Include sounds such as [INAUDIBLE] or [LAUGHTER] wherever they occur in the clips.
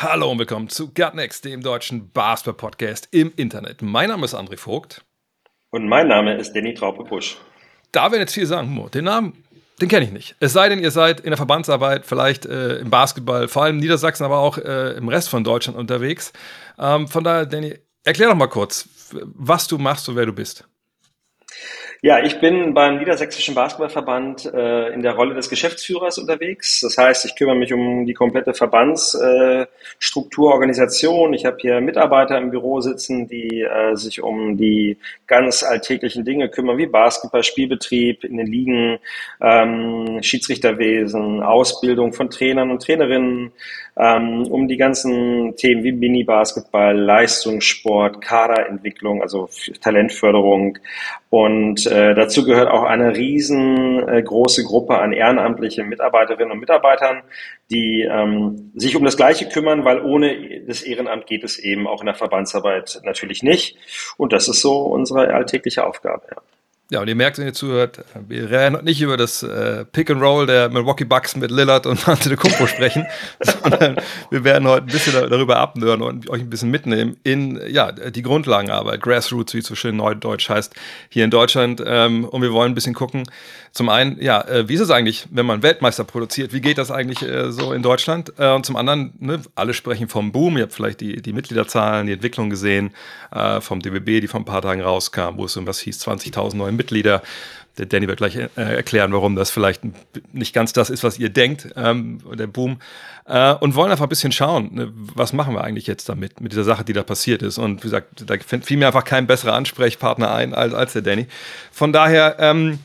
Hallo und willkommen zu Gutnext, dem deutschen Basketball-Podcast im Internet. Mein Name ist André Vogt. Und mein Name ist Danny Traupe-Busch. Da werden jetzt viele sagen, Mo, den Namen, den kenne ich nicht. Es sei denn, ihr seid in der Verbandsarbeit, vielleicht äh, im Basketball, vor allem in Niedersachsen, aber auch äh, im Rest von Deutschland unterwegs. Ähm, von daher, Danny, erklär doch mal kurz, was du machst und wer du bist. Ja, ich bin beim Niedersächsischen Basketballverband äh, in der Rolle des Geschäftsführers unterwegs. Das heißt, ich kümmere mich um die komplette Verbandsstruktur, äh, Organisation. Ich habe hier Mitarbeiter im Büro sitzen, die äh, sich um die ganz alltäglichen Dinge kümmern, wie Basketball, Spielbetrieb in den Ligen, ähm, Schiedsrichterwesen, Ausbildung von Trainern und Trainerinnen, ähm, um die ganzen Themen wie Mini-Basketball, Leistungssport, Kaderentwicklung, also Talentförderung. Und äh, dazu gehört auch eine riesengroße äh, Gruppe an ehrenamtlichen Mitarbeiterinnen und Mitarbeitern, die ähm, sich um das Gleiche kümmern, weil ohne das Ehrenamt geht es eben auch in der Verbandsarbeit natürlich nicht. Und das ist so unsere alltägliche Aufgabe. Ja. Ja, und ihr merkt, wenn ihr zuhört, wir werden nicht über das äh, Pick and Roll der Milwaukee Bucks mit Lillard und [LAUGHS] Antetokounmpo sprechen, [LAUGHS] sondern wir werden heute ein bisschen darüber abnören und euch ein bisschen mitnehmen in ja, die Grundlagenarbeit, Grassroots, wie es so schön neudeutsch heißt, hier in Deutschland. Ähm, und wir wollen ein bisschen gucken, zum einen, ja, äh, wie ist es eigentlich, wenn man Weltmeister produziert? Wie geht das eigentlich äh, so in Deutschland? Äh, und zum anderen, ne, alle sprechen vom Boom. Ihr habt vielleicht die, die Mitgliederzahlen, die Entwicklung gesehen äh, vom DBB, die vor ein paar Tagen rauskam, wo es um was hieß, 20.000 neue Mitglieder. Der Danny wird gleich äh, erklären, warum das vielleicht nicht ganz das ist, was ihr denkt, ähm, der Boom. Äh, und wollen einfach ein bisschen schauen, ne, was machen wir eigentlich jetzt damit, mit dieser Sache, die da passiert ist. Und wie gesagt, da fiel mir einfach kein besserer Ansprechpartner ein als, als der Danny. Von daher, ähm,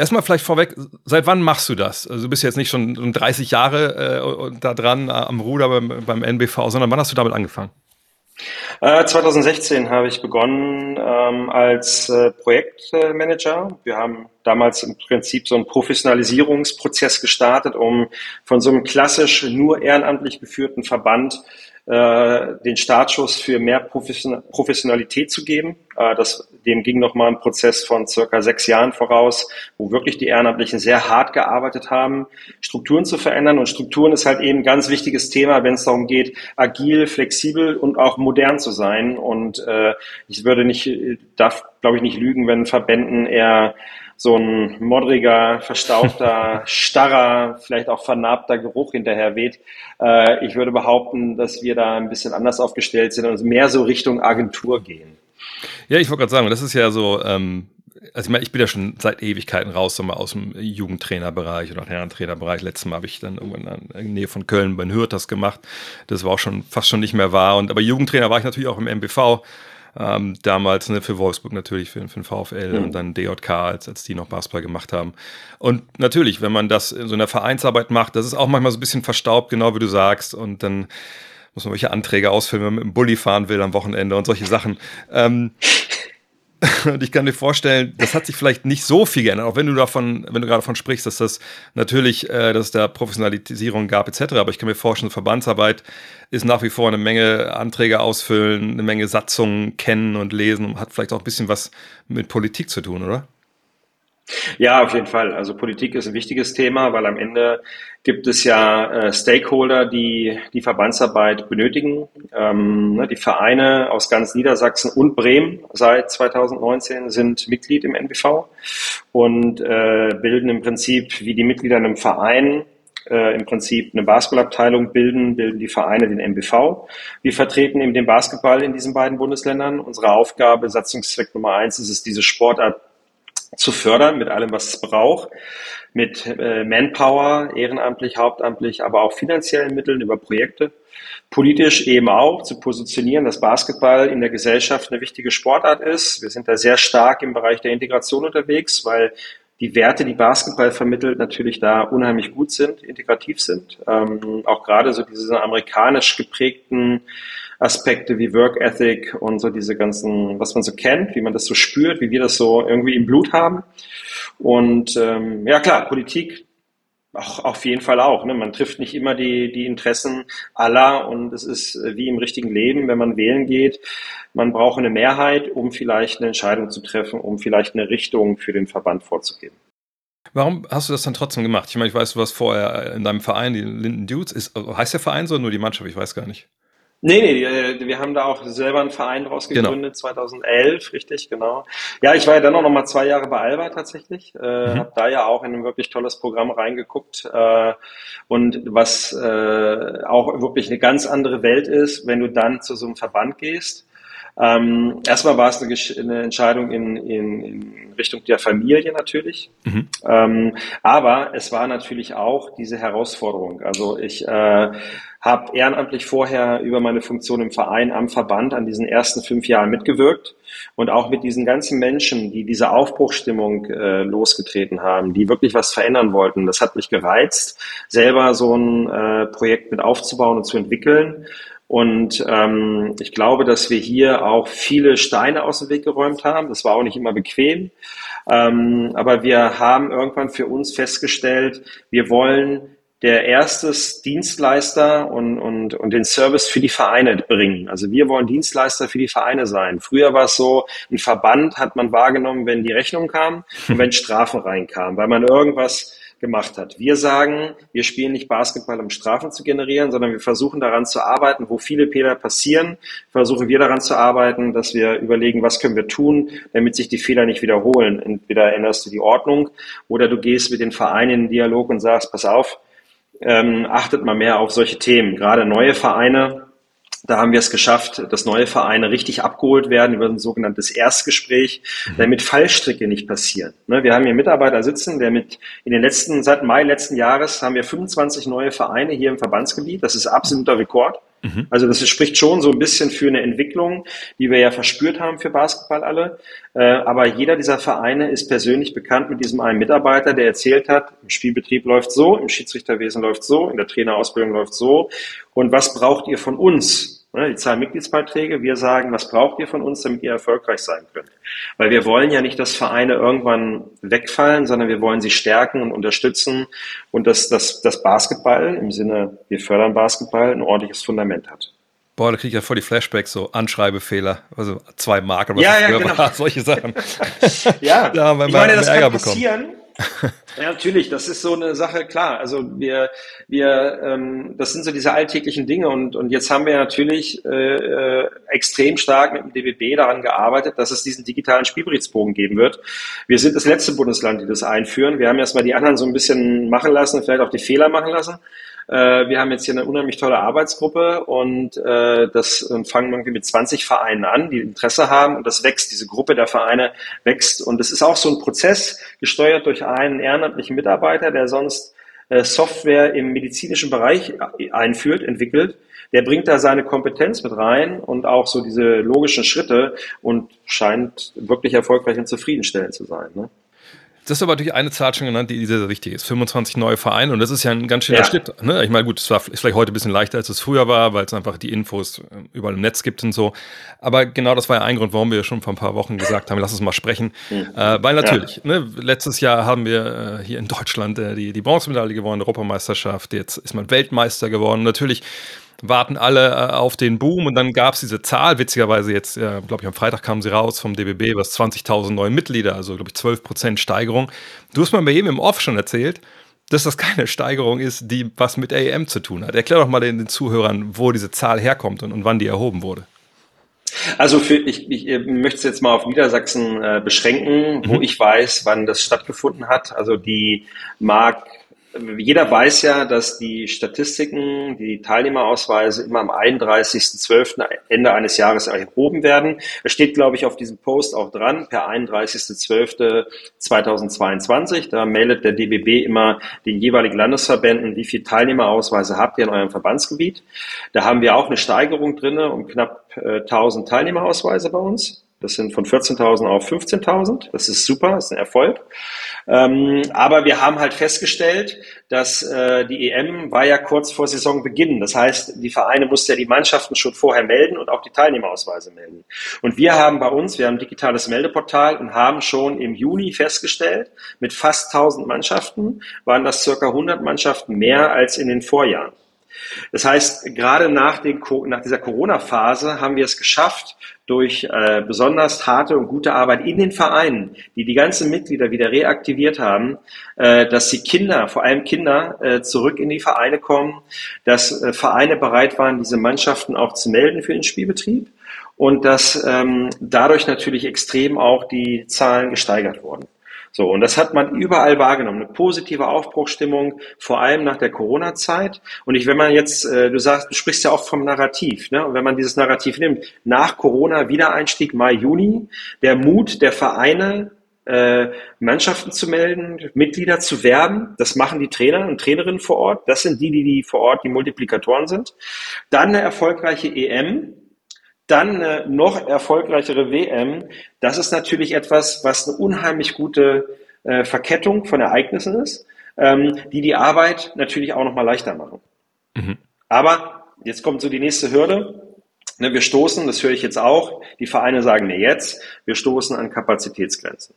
Erstmal vielleicht vorweg, seit wann machst du das? Also du bist jetzt nicht schon 30 Jahre äh, da dran äh, am Ruder beim, beim NBV, sondern wann hast du damit angefangen? Äh, 2016 habe ich begonnen ähm, als äh, Projektmanager. Wir haben damals im Prinzip so einen Professionalisierungsprozess gestartet, um von so einem klassisch nur ehrenamtlich geführten Verband äh, den Startschuss für mehr Professionalität zu geben. Äh, das, dem ging nochmal ein Prozess von circa sechs Jahren voraus, wo wirklich die Ehrenamtlichen sehr hart gearbeitet haben, Strukturen zu verändern. Und Strukturen ist halt eben ein ganz wichtiges Thema, wenn es darum geht, agil, flexibel und auch modern zu sein. Und äh, ich würde nicht, darf, glaube ich, nicht lügen, wenn Verbänden eher so ein modriger, verstaubter, [LAUGHS] starrer, vielleicht auch vernarbter Geruch hinterher weht. Äh, ich würde behaupten, dass wir da ein bisschen anders aufgestellt sind und mehr so Richtung Agentur gehen. Ja, ich wollte gerade sagen, das ist ja so, ähm, also ich meine, ich bin ja schon seit Ewigkeiten raus, so mal aus dem Jugendtrainerbereich oder Herrentrainerbereich. Letztes Mal habe ich dann irgendwann in der Nähe von Köln bei Hürth das gemacht. Das war auch schon fast schon nicht mehr wahr. Und aber Jugendtrainer war ich natürlich auch im MBV ähm, damals ne, für Wolfsburg natürlich, für, für den VfL mhm. und dann DJK, als, als die noch Basketball gemacht haben. Und natürlich, wenn man das in so einer Vereinsarbeit macht, das ist auch manchmal so ein bisschen verstaubt, genau wie du sagst. Und dann muss man welche Anträge ausfüllen, wenn man mit dem Bulli fahren will am Wochenende und solche Sachen. Ähm, [LAUGHS] und ich kann dir vorstellen, das hat sich vielleicht nicht so viel geändert, auch wenn du davon, wenn du gerade davon sprichst, dass das natürlich, äh, dass es da Professionalisierung gab etc. Aber ich kann mir vorstellen, Verbandsarbeit ist nach wie vor eine Menge Anträge ausfüllen, eine Menge Satzungen kennen und lesen und hat vielleicht auch ein bisschen was mit Politik zu tun, oder? Ja, auf jeden Fall. Also Politik ist ein wichtiges Thema, weil am Ende gibt es ja äh, Stakeholder, die die Verbandsarbeit benötigen. Ähm, ne, die Vereine aus ganz Niedersachsen und Bremen seit 2019 sind Mitglied im NBV und äh, bilden im Prinzip wie die Mitglieder in einem Verein äh, im Prinzip eine Basketballabteilung bilden, bilden die Vereine den MBV. Wir vertreten eben den Basketball in diesen beiden Bundesländern. Unsere Aufgabe, Satzungszweck Nummer eins, ist es, diese Sportart zu fördern mit allem, was es braucht, mit äh, Manpower, ehrenamtlich, hauptamtlich, aber auch finanziellen Mitteln über Projekte. Politisch eben auch zu positionieren, dass Basketball in der Gesellschaft eine wichtige Sportart ist. Wir sind da sehr stark im Bereich der Integration unterwegs, weil die Werte, die Basketball vermittelt, natürlich da unheimlich gut sind, integrativ sind. Ähm, auch gerade so diese amerikanisch geprägten Aspekte wie Work Ethic und so diese ganzen, was man so kennt, wie man das so spürt, wie wir das so irgendwie im Blut haben. Und ähm, ja klar, Politik auch, auf jeden Fall auch. Ne? Man trifft nicht immer die, die Interessen aller und es ist äh, wie im richtigen Leben, wenn man wählen geht. Man braucht eine Mehrheit, um vielleicht eine Entscheidung zu treffen, um vielleicht eine Richtung für den Verband vorzugeben. Warum hast du das dann trotzdem gemacht? Ich meine, ich weiß, du warst vorher in deinem Verein, die Linden Dudes. Ist, heißt der Verein so nur die Mannschaft? Ich weiß gar nicht. Nee, nee, äh, wir haben da auch selber einen Verein draus genau. gegründet, genau. 2011, richtig, genau. Ja, ich war ja dann auch noch mal zwei Jahre bei Alba tatsächlich, äh, mhm. habe da ja auch in ein wirklich tolles Programm reingeguckt äh, und was äh, auch wirklich eine ganz andere Welt ist, wenn du dann zu so einem Verband gehst ähm, erstmal war es eine, eine Entscheidung in, in, in, Richtung der Familie natürlich, mhm. ähm, aber es war natürlich auch diese Herausforderung. Also ich äh, habe ehrenamtlich vorher über meine Funktion im Verein am Verband an diesen ersten fünf Jahren mitgewirkt und auch mit diesen ganzen Menschen, die diese Aufbruchstimmung äh, losgetreten haben, die wirklich was verändern wollten. Das hat mich gereizt, selber so ein äh, Projekt mit aufzubauen und zu entwickeln. Und ähm, ich glaube, dass wir hier auch viele Steine aus dem Weg geräumt haben. Das war auch nicht immer bequem. Ähm, aber wir haben irgendwann für uns festgestellt, wir wollen der erste Dienstleister und, und, und den Service für die Vereine bringen. Also wir wollen Dienstleister für die Vereine sein. Früher war es so, ein Verband hat man wahrgenommen, wenn die Rechnung kam und wenn Strafen reinkamen, weil man irgendwas gemacht hat. Wir sagen, wir spielen nicht Basketball, um Strafen zu generieren, sondern wir versuchen daran zu arbeiten, wo viele Fehler passieren, versuchen wir daran zu arbeiten, dass wir überlegen, was können wir tun, damit sich die Fehler nicht wiederholen. Entweder änderst du die Ordnung oder du gehst mit den Vereinen in den Dialog und sagst, pass auf, ähm, achtet mal mehr auf solche Themen. Gerade neue Vereine da haben wir es geschafft, dass neue Vereine richtig abgeholt werden über ein sogenanntes Erstgespräch, mhm. damit Fallstricke nicht passieren. Ne, wir haben hier Mitarbeiter sitzen, der mit in den letzten, seit Mai letzten Jahres haben wir 25 neue Vereine hier im Verbandsgebiet. Das ist absoluter Rekord. Mhm. Also das spricht schon so ein bisschen für eine Entwicklung, die wir ja verspürt haben für Basketball alle. Äh, aber jeder dieser Vereine ist persönlich bekannt mit diesem einen Mitarbeiter, der erzählt hat, im Spielbetrieb läuft so, im Schiedsrichterwesen läuft so, in der Trainerausbildung läuft so. Und was braucht ihr von uns? Die zahlen Mitgliedsbeiträge. Wir sagen, was braucht ihr von uns, damit ihr erfolgreich sein könnt? Weil wir wollen ja nicht, dass Vereine irgendwann wegfallen, sondern wir wollen sie stärken und unterstützen und dass das, das Basketball im Sinne, wir fördern Basketball, ein ordentliches Fundament hat. Boah, da kriege ich ja voll die Flashbacks, so Anschreibefehler, also zwei Mark, was ja, ja, genau. [LAUGHS] solche Sachen. ja, da haben wir ich meine, das Ärger kann passieren. Bekommen ja, natürlich, das ist so eine Sache, klar. Also wir, wir, ähm, das sind so diese alltäglichen Dinge und, und jetzt haben wir natürlich äh, äh extrem stark mit dem DBB daran gearbeitet, dass es diesen digitalen Spielberichtsbogen geben wird. Wir sind das letzte Bundesland, die das einführen. Wir haben erstmal die anderen so ein bisschen machen lassen, vielleicht auch die Fehler machen lassen. Äh, wir haben jetzt hier eine unheimlich tolle Arbeitsgruppe und äh, das und fangen irgendwie mit 20 Vereinen an, die Interesse haben und das wächst, diese Gruppe der Vereine wächst und es ist auch so ein Prozess gesteuert durch einen ehrenamtlichen Mitarbeiter, der sonst äh, Software im medizinischen Bereich einführt, entwickelt. Der bringt da seine Kompetenz mit rein und auch so diese logischen Schritte und scheint wirklich erfolgreich und zufriedenstellend zu sein. Ne? Das ist aber natürlich eine Zahl schon genannt, die sehr, sehr wichtig ist. 25 neue Vereine und das ist ja ein ganz schöner ja. Schritt. Ne? Ich meine, gut, es war vielleicht heute ein bisschen leichter, als es früher war, weil es einfach die Infos äh, überall im Netz gibt und so. Aber genau das war ja ein Grund, warum wir schon vor ein paar Wochen gesagt haben, lass uns mal sprechen. Mhm. Äh, weil natürlich, ja. ne, letztes Jahr haben wir äh, hier in Deutschland äh, die, die Bronzemedaille gewonnen, Europameisterschaft, jetzt ist man Weltmeister geworden. Natürlich warten alle äh, auf den Boom und dann gab es diese Zahl, witzigerweise jetzt, äh, glaube ich, am Freitag kam sie raus vom DBB, was 20.000 neue Mitglieder, also glaube ich 12 Prozent Steigerung. Du hast mir bei eben im Off schon erzählt, dass das keine Steigerung ist, die was mit AEM zu tun hat. Erklär doch mal den, den Zuhörern, wo diese Zahl herkommt und, und wann die erhoben wurde. Also für, ich, ich möchte es jetzt mal auf Niedersachsen äh, beschränken, wo mhm. ich weiß, wann das stattgefunden hat. Also die mag jeder weiß ja, dass die Statistiken, die Teilnehmerausweise immer am 31.12. Ende eines Jahres erhoben werden. Es steht, glaube ich, auf diesem Post auch dran, per 31.12.2022. Da meldet der DBB immer den jeweiligen Landesverbänden, wie viele Teilnehmerausweise habt ihr in eurem Verbandsgebiet. Da haben wir auch eine Steigerung drinne um knapp äh, 1000 Teilnehmerausweise bei uns. Das sind von 14.000 auf 15.000. Das ist super, das ist ein Erfolg. Ähm, aber wir haben halt festgestellt, dass äh, die EM war ja kurz vor Saisonbeginn. Das heißt, die Vereine mussten ja die Mannschaften schon vorher melden und auch die Teilnehmerausweise melden. Und wir haben bei uns, wir haben ein digitales Meldeportal und haben schon im Juni festgestellt, mit fast 1000 Mannschaften waren das circa 100 Mannschaften mehr als in den Vorjahren. Das heißt, gerade nach, den, nach dieser Corona-Phase haben wir es geschafft, durch äh, besonders harte und gute Arbeit in den Vereinen, die die ganzen Mitglieder wieder reaktiviert haben, äh, dass die Kinder, vor allem Kinder, äh, zurück in die Vereine kommen, dass äh, Vereine bereit waren, diese Mannschaften auch zu melden für den Spielbetrieb und dass ähm, dadurch natürlich extrem auch die Zahlen gesteigert wurden. So, und das hat man überall wahrgenommen. Eine positive Aufbruchstimmung, vor allem nach der Corona-Zeit. Und ich, wenn man jetzt, äh, du sagst, du sprichst ja auch vom Narrativ, ne? Und wenn man dieses Narrativ nimmt, nach Corona Wiedereinstieg Mai, Juni, der Mut der Vereine, äh, Mannschaften zu melden, Mitglieder zu werben. Das machen die Trainer und Trainerinnen vor Ort. Das sind die, die, die vor Ort die Multiplikatoren sind. Dann eine erfolgreiche EM, dann eine noch erfolgreichere WM, das ist natürlich etwas, was eine unheimlich gute äh, Verkettung von Ereignissen ist, ähm, die die Arbeit natürlich auch nochmal leichter machen. Mhm. Aber jetzt kommt so die nächste Hürde. Ne, wir stoßen, das höre ich jetzt auch, die Vereine sagen mir jetzt, wir stoßen an Kapazitätsgrenzen.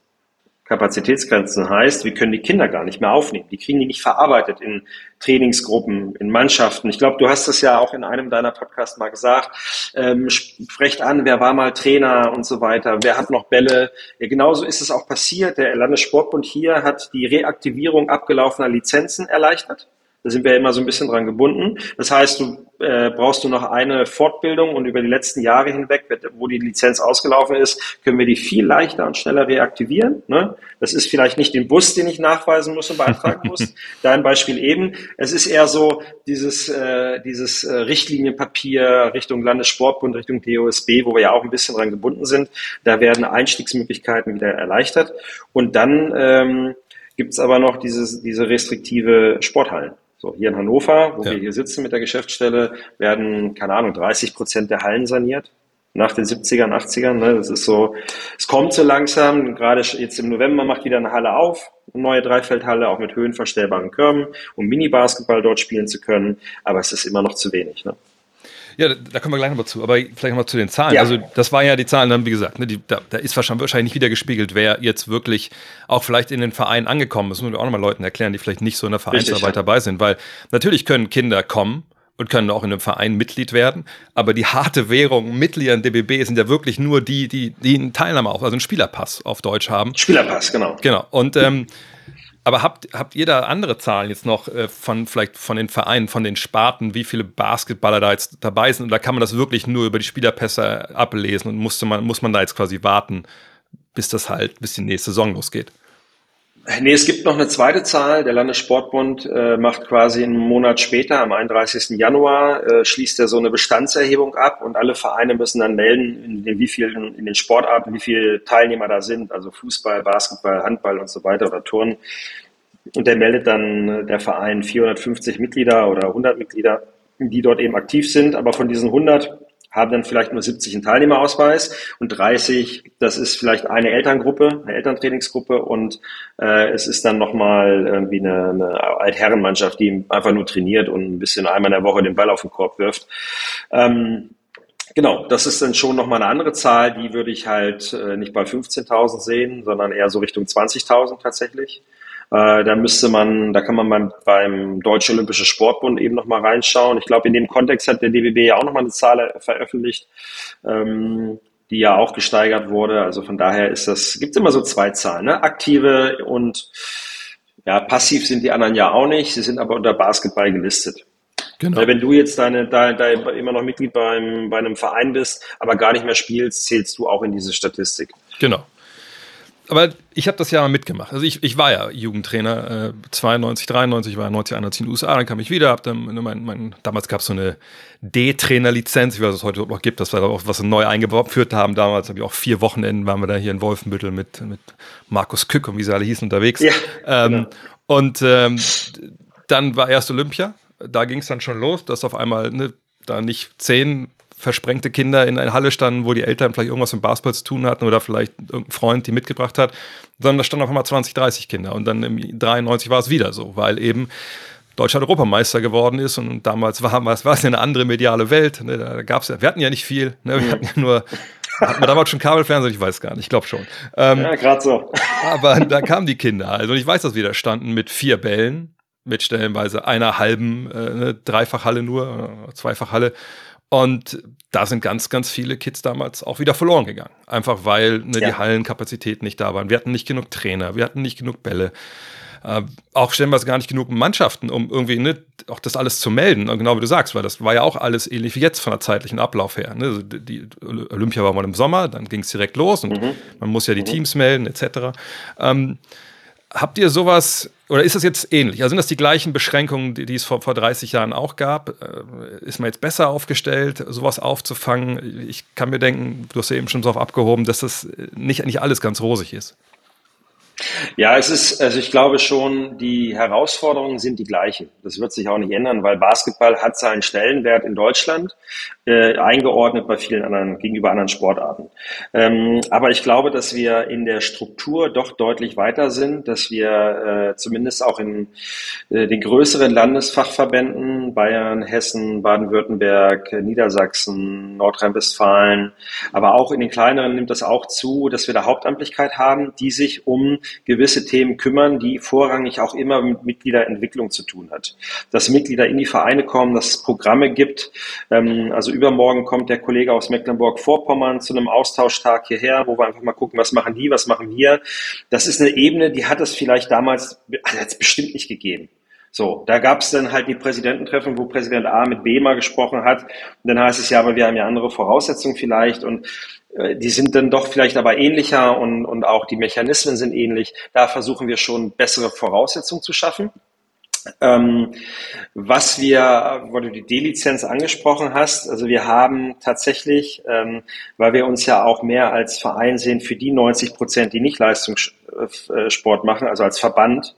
Kapazitätsgrenzen heißt, wir können die Kinder gar nicht mehr aufnehmen. Die kriegen die nicht verarbeitet in Trainingsgruppen, in Mannschaften. Ich glaube, du hast es ja auch in einem deiner Podcasts mal gesagt. Ähm, sprecht an, wer war mal Trainer und so weiter. Wer hat noch Bälle? Ja, genauso ist es auch passiert. Der Landessportbund hier hat die Reaktivierung abgelaufener Lizenzen erleichtert. Da sind wir immer so ein bisschen dran gebunden. Das heißt, du äh, brauchst du noch eine Fortbildung und über die letzten Jahre hinweg, wo die Lizenz ausgelaufen ist, können wir die viel leichter und schneller reaktivieren. Ne? Das ist vielleicht nicht den Bus, den ich nachweisen muss und beantragen muss. [LAUGHS] Dein Beispiel eben. Es ist eher so dieses, äh, dieses äh, Richtlinienpapier Richtung Landessportbund, Richtung DOSB, wo wir ja auch ein bisschen dran gebunden sind. Da werden Einstiegsmöglichkeiten wieder erleichtert. Und dann ähm, gibt es aber noch dieses, diese restriktive Sporthallen. So, hier in Hannover, wo ja. wir hier sitzen mit der Geschäftsstelle, werden, keine Ahnung, 30 Prozent der Hallen saniert. Nach den 70ern, 80ern. Ne? Das ist so, es kommt so langsam. Gerade jetzt im November macht wieder eine Halle auf. Eine neue Dreifeldhalle, auch mit höhenverstellbaren Körben, um Mini-Basketball dort spielen zu können. Aber es ist immer noch zu wenig. Ne? Ja, da kommen wir gleich nochmal zu. Aber vielleicht nochmal zu den Zahlen. Ja. Also, das waren ja die Zahlen dann, wie gesagt, ne, die, da, da, ist wahrscheinlich nicht wieder gespiegelt, wer jetzt wirklich auch vielleicht in den Verein angekommen ist. Das müssen wir auch nochmal Leuten erklären, die vielleicht nicht so in der Vereinsarbeit Richtig, ja. dabei sind. Weil natürlich können Kinder kommen und können auch in einem Verein Mitglied werden. Aber die harte Währung Mitglieder in DBB sind ja wirklich nur die, die, die einen Teilnahme auf, also einen Spielerpass auf Deutsch haben. Spielerpass, genau. Genau. Und ähm, aber habt, habt ihr da andere Zahlen jetzt noch äh, von vielleicht von den Vereinen, von den Sparten, wie viele Basketballer da jetzt dabei sind? Und da kann man das wirklich nur über die Spielerpässe ablesen und musste man, muss man da jetzt quasi warten, bis das halt, bis die nächste Saison losgeht? Nee, es gibt noch eine zweite Zahl. Der Landessportbund äh, macht quasi einen Monat später, am 31. Januar, äh, schließt er so eine Bestandserhebung ab und alle Vereine müssen dann melden, in den, wie vielen, in den Sportarten, wie viele Teilnehmer da sind, also Fußball, Basketball, Handball und so weiter oder Turnen. Und der meldet dann äh, der Verein 450 Mitglieder oder 100 Mitglieder, die dort eben aktiv sind. Aber von diesen 100 haben dann vielleicht nur 70 einen Teilnehmerausweis und 30, das ist vielleicht eine Elterngruppe, eine Elterntrainingsgruppe und äh, es ist dann nochmal irgendwie eine, eine Altherrenmannschaft, die einfach nur trainiert und ein bisschen einmal in der Woche den Ball auf den Korb wirft. Ähm, Genau, das ist dann schon nochmal eine andere Zahl, die würde ich halt äh, nicht bei 15.000 sehen, sondern eher so Richtung 20.000 tatsächlich. Äh, da müsste man, da kann man beim, beim Deutschen Olympischen Sportbund eben nochmal reinschauen. Ich glaube, in dem Kontext hat der DBB ja auch nochmal eine Zahl veröffentlicht, ähm, die ja auch gesteigert wurde. Also von daher ist das, gibt immer so zwei Zahlen, ne? aktive und ja, passiv sind die anderen ja auch nicht. Sie sind aber unter Basketball gelistet. Genau. Weil wenn du jetzt deine, deine, deine, immer noch Mitglied beim, bei einem Verein bist, aber gar nicht mehr spielst, zählst du auch in diese Statistik. Genau aber ich habe das ja mal mitgemacht. Also ich, ich war ja Jugendtrainer, äh, 92, 93, war 90, 91 in den USA, dann kam ich wieder, hab dann mein, mein, damals gab es so eine D-Trainer-Lizenz, was es heute noch gibt, das war auch was wir neu eingeführt haben. Damals habe ich auch vier Wochenenden waren wir da hier in Wolfenbüttel mit, mit Markus Kück und wie sie alle hießen unterwegs. Ja, ähm, genau. Und ähm, dann war erst Olympia, da ging es dann schon los, dass auf einmal ne, da nicht zehn versprengte Kinder in einer Halle standen, wo die Eltern vielleicht irgendwas mit Basketball zu tun hatten oder vielleicht irgendein Freund die mitgebracht hat, sondern da standen auf einmal 20, 30 Kinder. Und dann im 93 war es wieder so, weil eben Deutschland Europameister geworden ist und damals war, war es eine andere mediale Welt. Ne? Da gab's ja, wir hatten ja nicht viel, ne? wir hatten ja nur hat man damals schon Kabelfernsehen? Ich weiß gar nicht, ich glaube schon. Ähm, ja, gerade so. aber da kamen die Kinder. Also ich weiß, dass wir da standen mit vier Bällen, mit stellenweise einer halben äh, ne, Dreifachhalle nur, äh, Zweifachhalle. Und da sind ganz, ganz viele Kids damals auch wieder verloren gegangen. Einfach weil ne, ja. die Hallenkapazität nicht da waren. Wir hatten nicht genug Trainer, wir hatten nicht genug Bälle äh, auch stellenweise gar nicht genug Mannschaften, um irgendwie ne, auch das alles zu melden. Und genau wie du sagst, weil das war ja auch alles ähnlich wie jetzt von der zeitlichen Ablauf her. Ne? Also die Olympia war mal im Sommer, dann ging es direkt los und mhm. man muss ja die mhm. Teams melden, etc. Ähm, habt ihr sowas, oder ist das jetzt ähnlich? Also sind das die gleichen Beschränkungen, die, die es vor, vor 30 Jahren auch gab? Äh, ist man jetzt besser aufgestellt, sowas aufzufangen? Ich kann mir denken, du hast ja eben schon so auf abgehoben, dass das nicht, nicht alles ganz rosig ist. Ja, es ist, also ich glaube schon, die Herausforderungen sind die gleichen. Das wird sich auch nicht ändern, weil Basketball hat seinen Stellenwert in Deutschland äh, eingeordnet bei vielen anderen, gegenüber anderen Sportarten. Ähm, aber ich glaube, dass wir in der Struktur doch deutlich weiter sind, dass wir äh, zumindest auch in äh, den größeren Landesfachverbänden, Bayern, Hessen, Baden-Württemberg, Niedersachsen, Nordrhein-Westfalen, aber auch in den kleineren nimmt das auch zu, dass wir da Hauptamtlichkeit haben, die sich um gewisse Themen kümmern, die vorrangig auch immer mit Mitgliederentwicklung zu tun hat. Dass Mitglieder in die Vereine kommen, dass es Programme gibt. Ähm, also übermorgen kommt der Kollege aus Mecklenburg-Vorpommern zu einem Austauschtag hierher, wo wir einfach mal gucken, was machen die, was machen wir. Das ist eine Ebene, die hat es vielleicht damals hat bestimmt nicht gegeben. So, da gab es dann halt die Präsidententreffen, wo Präsident A mit B mal gesprochen hat. Und dann heißt es ja, aber wir haben ja andere Voraussetzungen vielleicht. Und äh, die sind dann doch vielleicht aber ähnlicher und, und auch die Mechanismen sind ähnlich. Da versuchen wir schon bessere Voraussetzungen zu schaffen. Ähm, was wir, wo du die D-Lizenz angesprochen hast, also wir haben tatsächlich, ähm, weil wir uns ja auch mehr als Verein sehen für die 90 Prozent, die nicht Leistungs äh, Sport machen, also als Verband,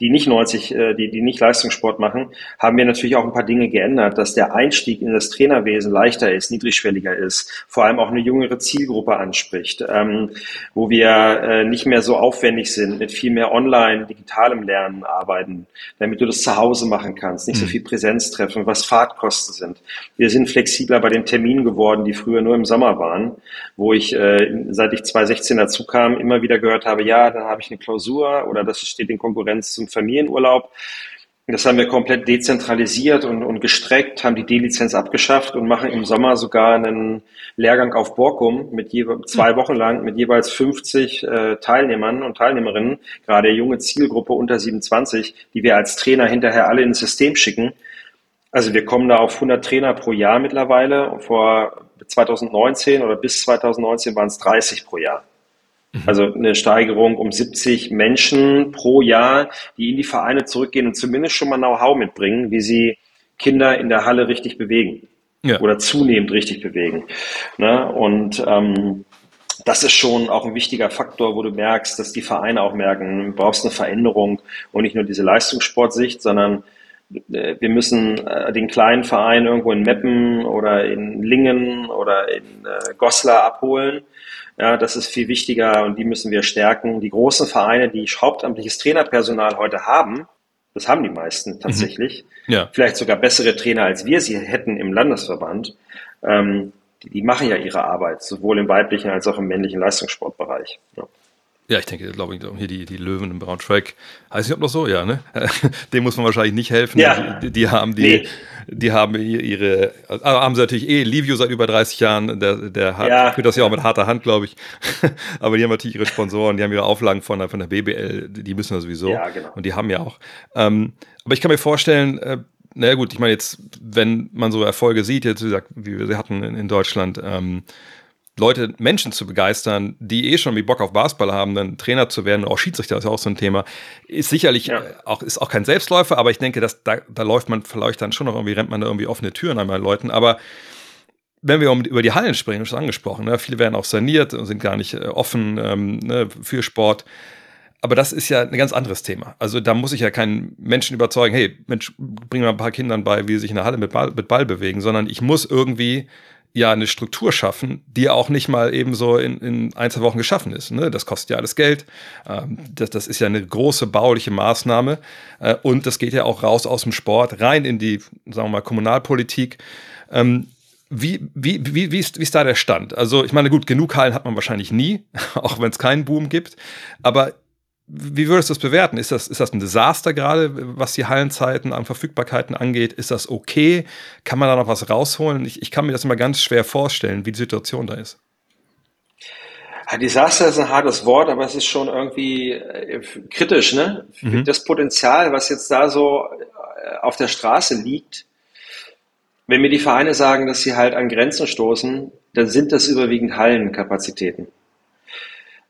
die nicht 90, äh, die, die nicht Leistungssport machen, haben wir natürlich auch ein paar Dinge geändert, dass der Einstieg in das Trainerwesen leichter ist, niedrigschwelliger ist, vor allem auch eine jüngere Zielgruppe anspricht, ähm, wo wir äh, nicht mehr so aufwendig sind, mit viel mehr online, digitalem Lernen arbeiten, damit du das zu Hause machen kannst, nicht so mhm. viel Präsenz treffen, was Fahrtkosten sind. Wir sind flexibler bei den Terminen geworden, die früher nur im Sommer waren, wo ich, äh, seit ich 2016 dazu kam, immer wieder gehört habe, ja, dann habe ich eine Klausur oder das steht in Konkurrenz zum Familienurlaub. Das haben wir komplett dezentralisiert und, und gestreckt, haben die D-Lizenz abgeschafft und machen im Sommer sogar einen Lehrgang auf Borkum mit je, zwei Wochen lang mit jeweils 50 äh, Teilnehmern und Teilnehmerinnen, gerade junge Zielgruppe unter 27, die wir als Trainer hinterher alle ins System schicken. Also wir kommen da auf 100 Trainer pro Jahr mittlerweile. Vor 2019 oder bis 2019 waren es 30 pro Jahr. Mhm. Also eine Steigerung um 70 Menschen pro Jahr, die in die Vereine zurückgehen und zumindest schon mal Know-how mitbringen, wie sie Kinder in der Halle richtig bewegen ja. oder zunehmend richtig bewegen. Ne? Und ähm, das ist schon auch ein wichtiger Faktor, wo du merkst, dass die Vereine auch merken, du brauchst eine Veränderung und nicht nur diese Leistungssportsicht, sondern äh, wir müssen äh, den kleinen Verein irgendwo in Meppen oder in Lingen oder in äh, Goslar abholen ja, das ist viel wichtiger und die müssen wir stärken. Die großen Vereine, die hauptamtliches Trainerpersonal heute haben, das haben die meisten mhm. tatsächlich. Mhm. Ja. Vielleicht sogar bessere Trainer, als wir sie hätten im Landesverband. Ähm, die, die, machen ja ihre Arbeit, sowohl im weiblichen als auch im männlichen Leistungssportbereich. Ja. Ja, ich denke, glaube ich, hier die, die Löwen im Braunschweig, heißt nicht, ob noch so, ja, ne? [LAUGHS] Dem muss man wahrscheinlich nicht helfen. Ja. Die, die haben die, nee. die haben ihre, also haben sie natürlich eh Livio seit über 30 Jahren, der, der hat, ja. führt das ja auch mit harter Hand, glaube ich. [LAUGHS] Aber die haben natürlich ihre Sponsoren, die haben ihre Auflagen von, von der BBL, die müssen ja sowieso. Ja, genau. Und die haben ja auch. Ähm, aber ich kann mir vorstellen, äh, naja gut, ich meine jetzt, wenn man so Erfolge sieht, jetzt wie gesagt, wie wir sie hatten in, in Deutschland, ähm, Leute, Menschen zu begeistern, die eh schon wie Bock auf Basketball haben, dann Trainer zu werden, auch Schiedsrichter ist ja auch so ein Thema, ist sicherlich ja. auch, ist auch kein Selbstläufer, aber ich denke, dass da, da läuft man vielleicht dann schon noch irgendwie, rennt man da irgendwie offene Türen an bei Leuten, aber wenn wir über die Hallen sprechen, schon angesprochen, ne, viele werden auch saniert und sind gar nicht äh, offen ähm, ne, für Sport. Aber das ist ja ein ganz anderes Thema. Also da muss ich ja keinen Menschen überzeugen, hey, Mensch, bring mal ein paar Kindern bei, wie sie sich in der Halle mit Ball, mit Ball bewegen, sondern ich muss irgendwie ja eine Struktur schaffen, die auch nicht mal eben so in, in ein, zwei Wochen geschaffen ist. Ne? Das kostet ja alles Geld. Ähm, das, das ist ja eine große bauliche Maßnahme. Äh, und das geht ja auch raus aus dem Sport, rein in die, sagen wir mal, Kommunalpolitik. Ähm, wie, wie, wie, wie, ist, wie ist da der Stand? Also, ich meine, gut, genug Hallen hat man wahrscheinlich nie, [LAUGHS] auch wenn es keinen Boom gibt. Aber wie würdest du das bewerten? Ist das, ist das ein Desaster gerade, was die Hallenzeiten an Verfügbarkeiten angeht? Ist das okay? Kann man da noch was rausholen? Ich, ich kann mir das immer ganz schwer vorstellen, wie die Situation da ist. Ja, Desaster ist ein hartes Wort, aber es ist schon irgendwie äh, kritisch, ne? Mhm. Das Potenzial, was jetzt da so äh, auf der Straße liegt, wenn mir die Vereine sagen, dass sie halt an Grenzen stoßen, dann sind das überwiegend Hallenkapazitäten.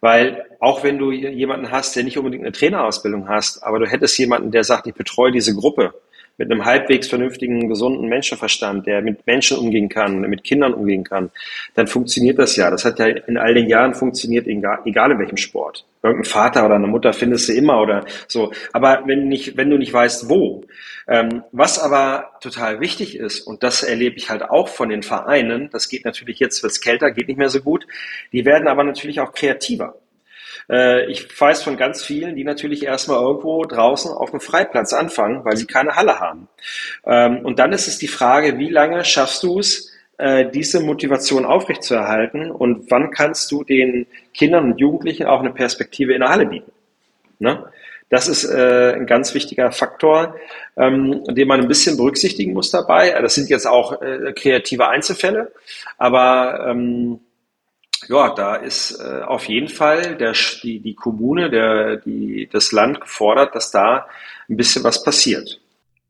Weil auch wenn du jemanden hast, der nicht unbedingt eine Trainerausbildung hast, aber du hättest jemanden, der sagt, ich betreue diese Gruppe mit einem halbwegs vernünftigen, gesunden Menschenverstand, der mit Menschen umgehen kann, mit Kindern umgehen kann, dann funktioniert das ja. Das hat ja in all den Jahren funktioniert, egal, in welchem Sport. Irgendein Vater oder eine Mutter findest du immer oder so. Aber wenn, nicht, wenn du nicht weißt, wo. Ähm, was aber total wichtig ist, und das erlebe ich halt auch von den Vereinen, das geht natürlich jetzt, wird es kälter, geht nicht mehr so gut, die werden aber natürlich auch kreativer. Äh, ich weiß von ganz vielen, die natürlich erstmal irgendwo draußen auf dem Freiplatz anfangen, weil sie keine Halle haben. Ähm, und dann ist es die Frage, wie lange schaffst du es, äh, diese Motivation aufrechtzuerhalten und wann kannst du den Kindern und Jugendlichen auch eine Perspektive in der Halle bieten? Ne? Das ist äh, ein ganz wichtiger Faktor, ähm, den man ein bisschen berücksichtigen muss dabei. Das sind jetzt auch äh, kreative Einzelfälle, aber ähm, ja, da ist äh, auf jeden Fall der, die, die Kommune, der, die, das Land gefordert, dass da ein bisschen was passiert.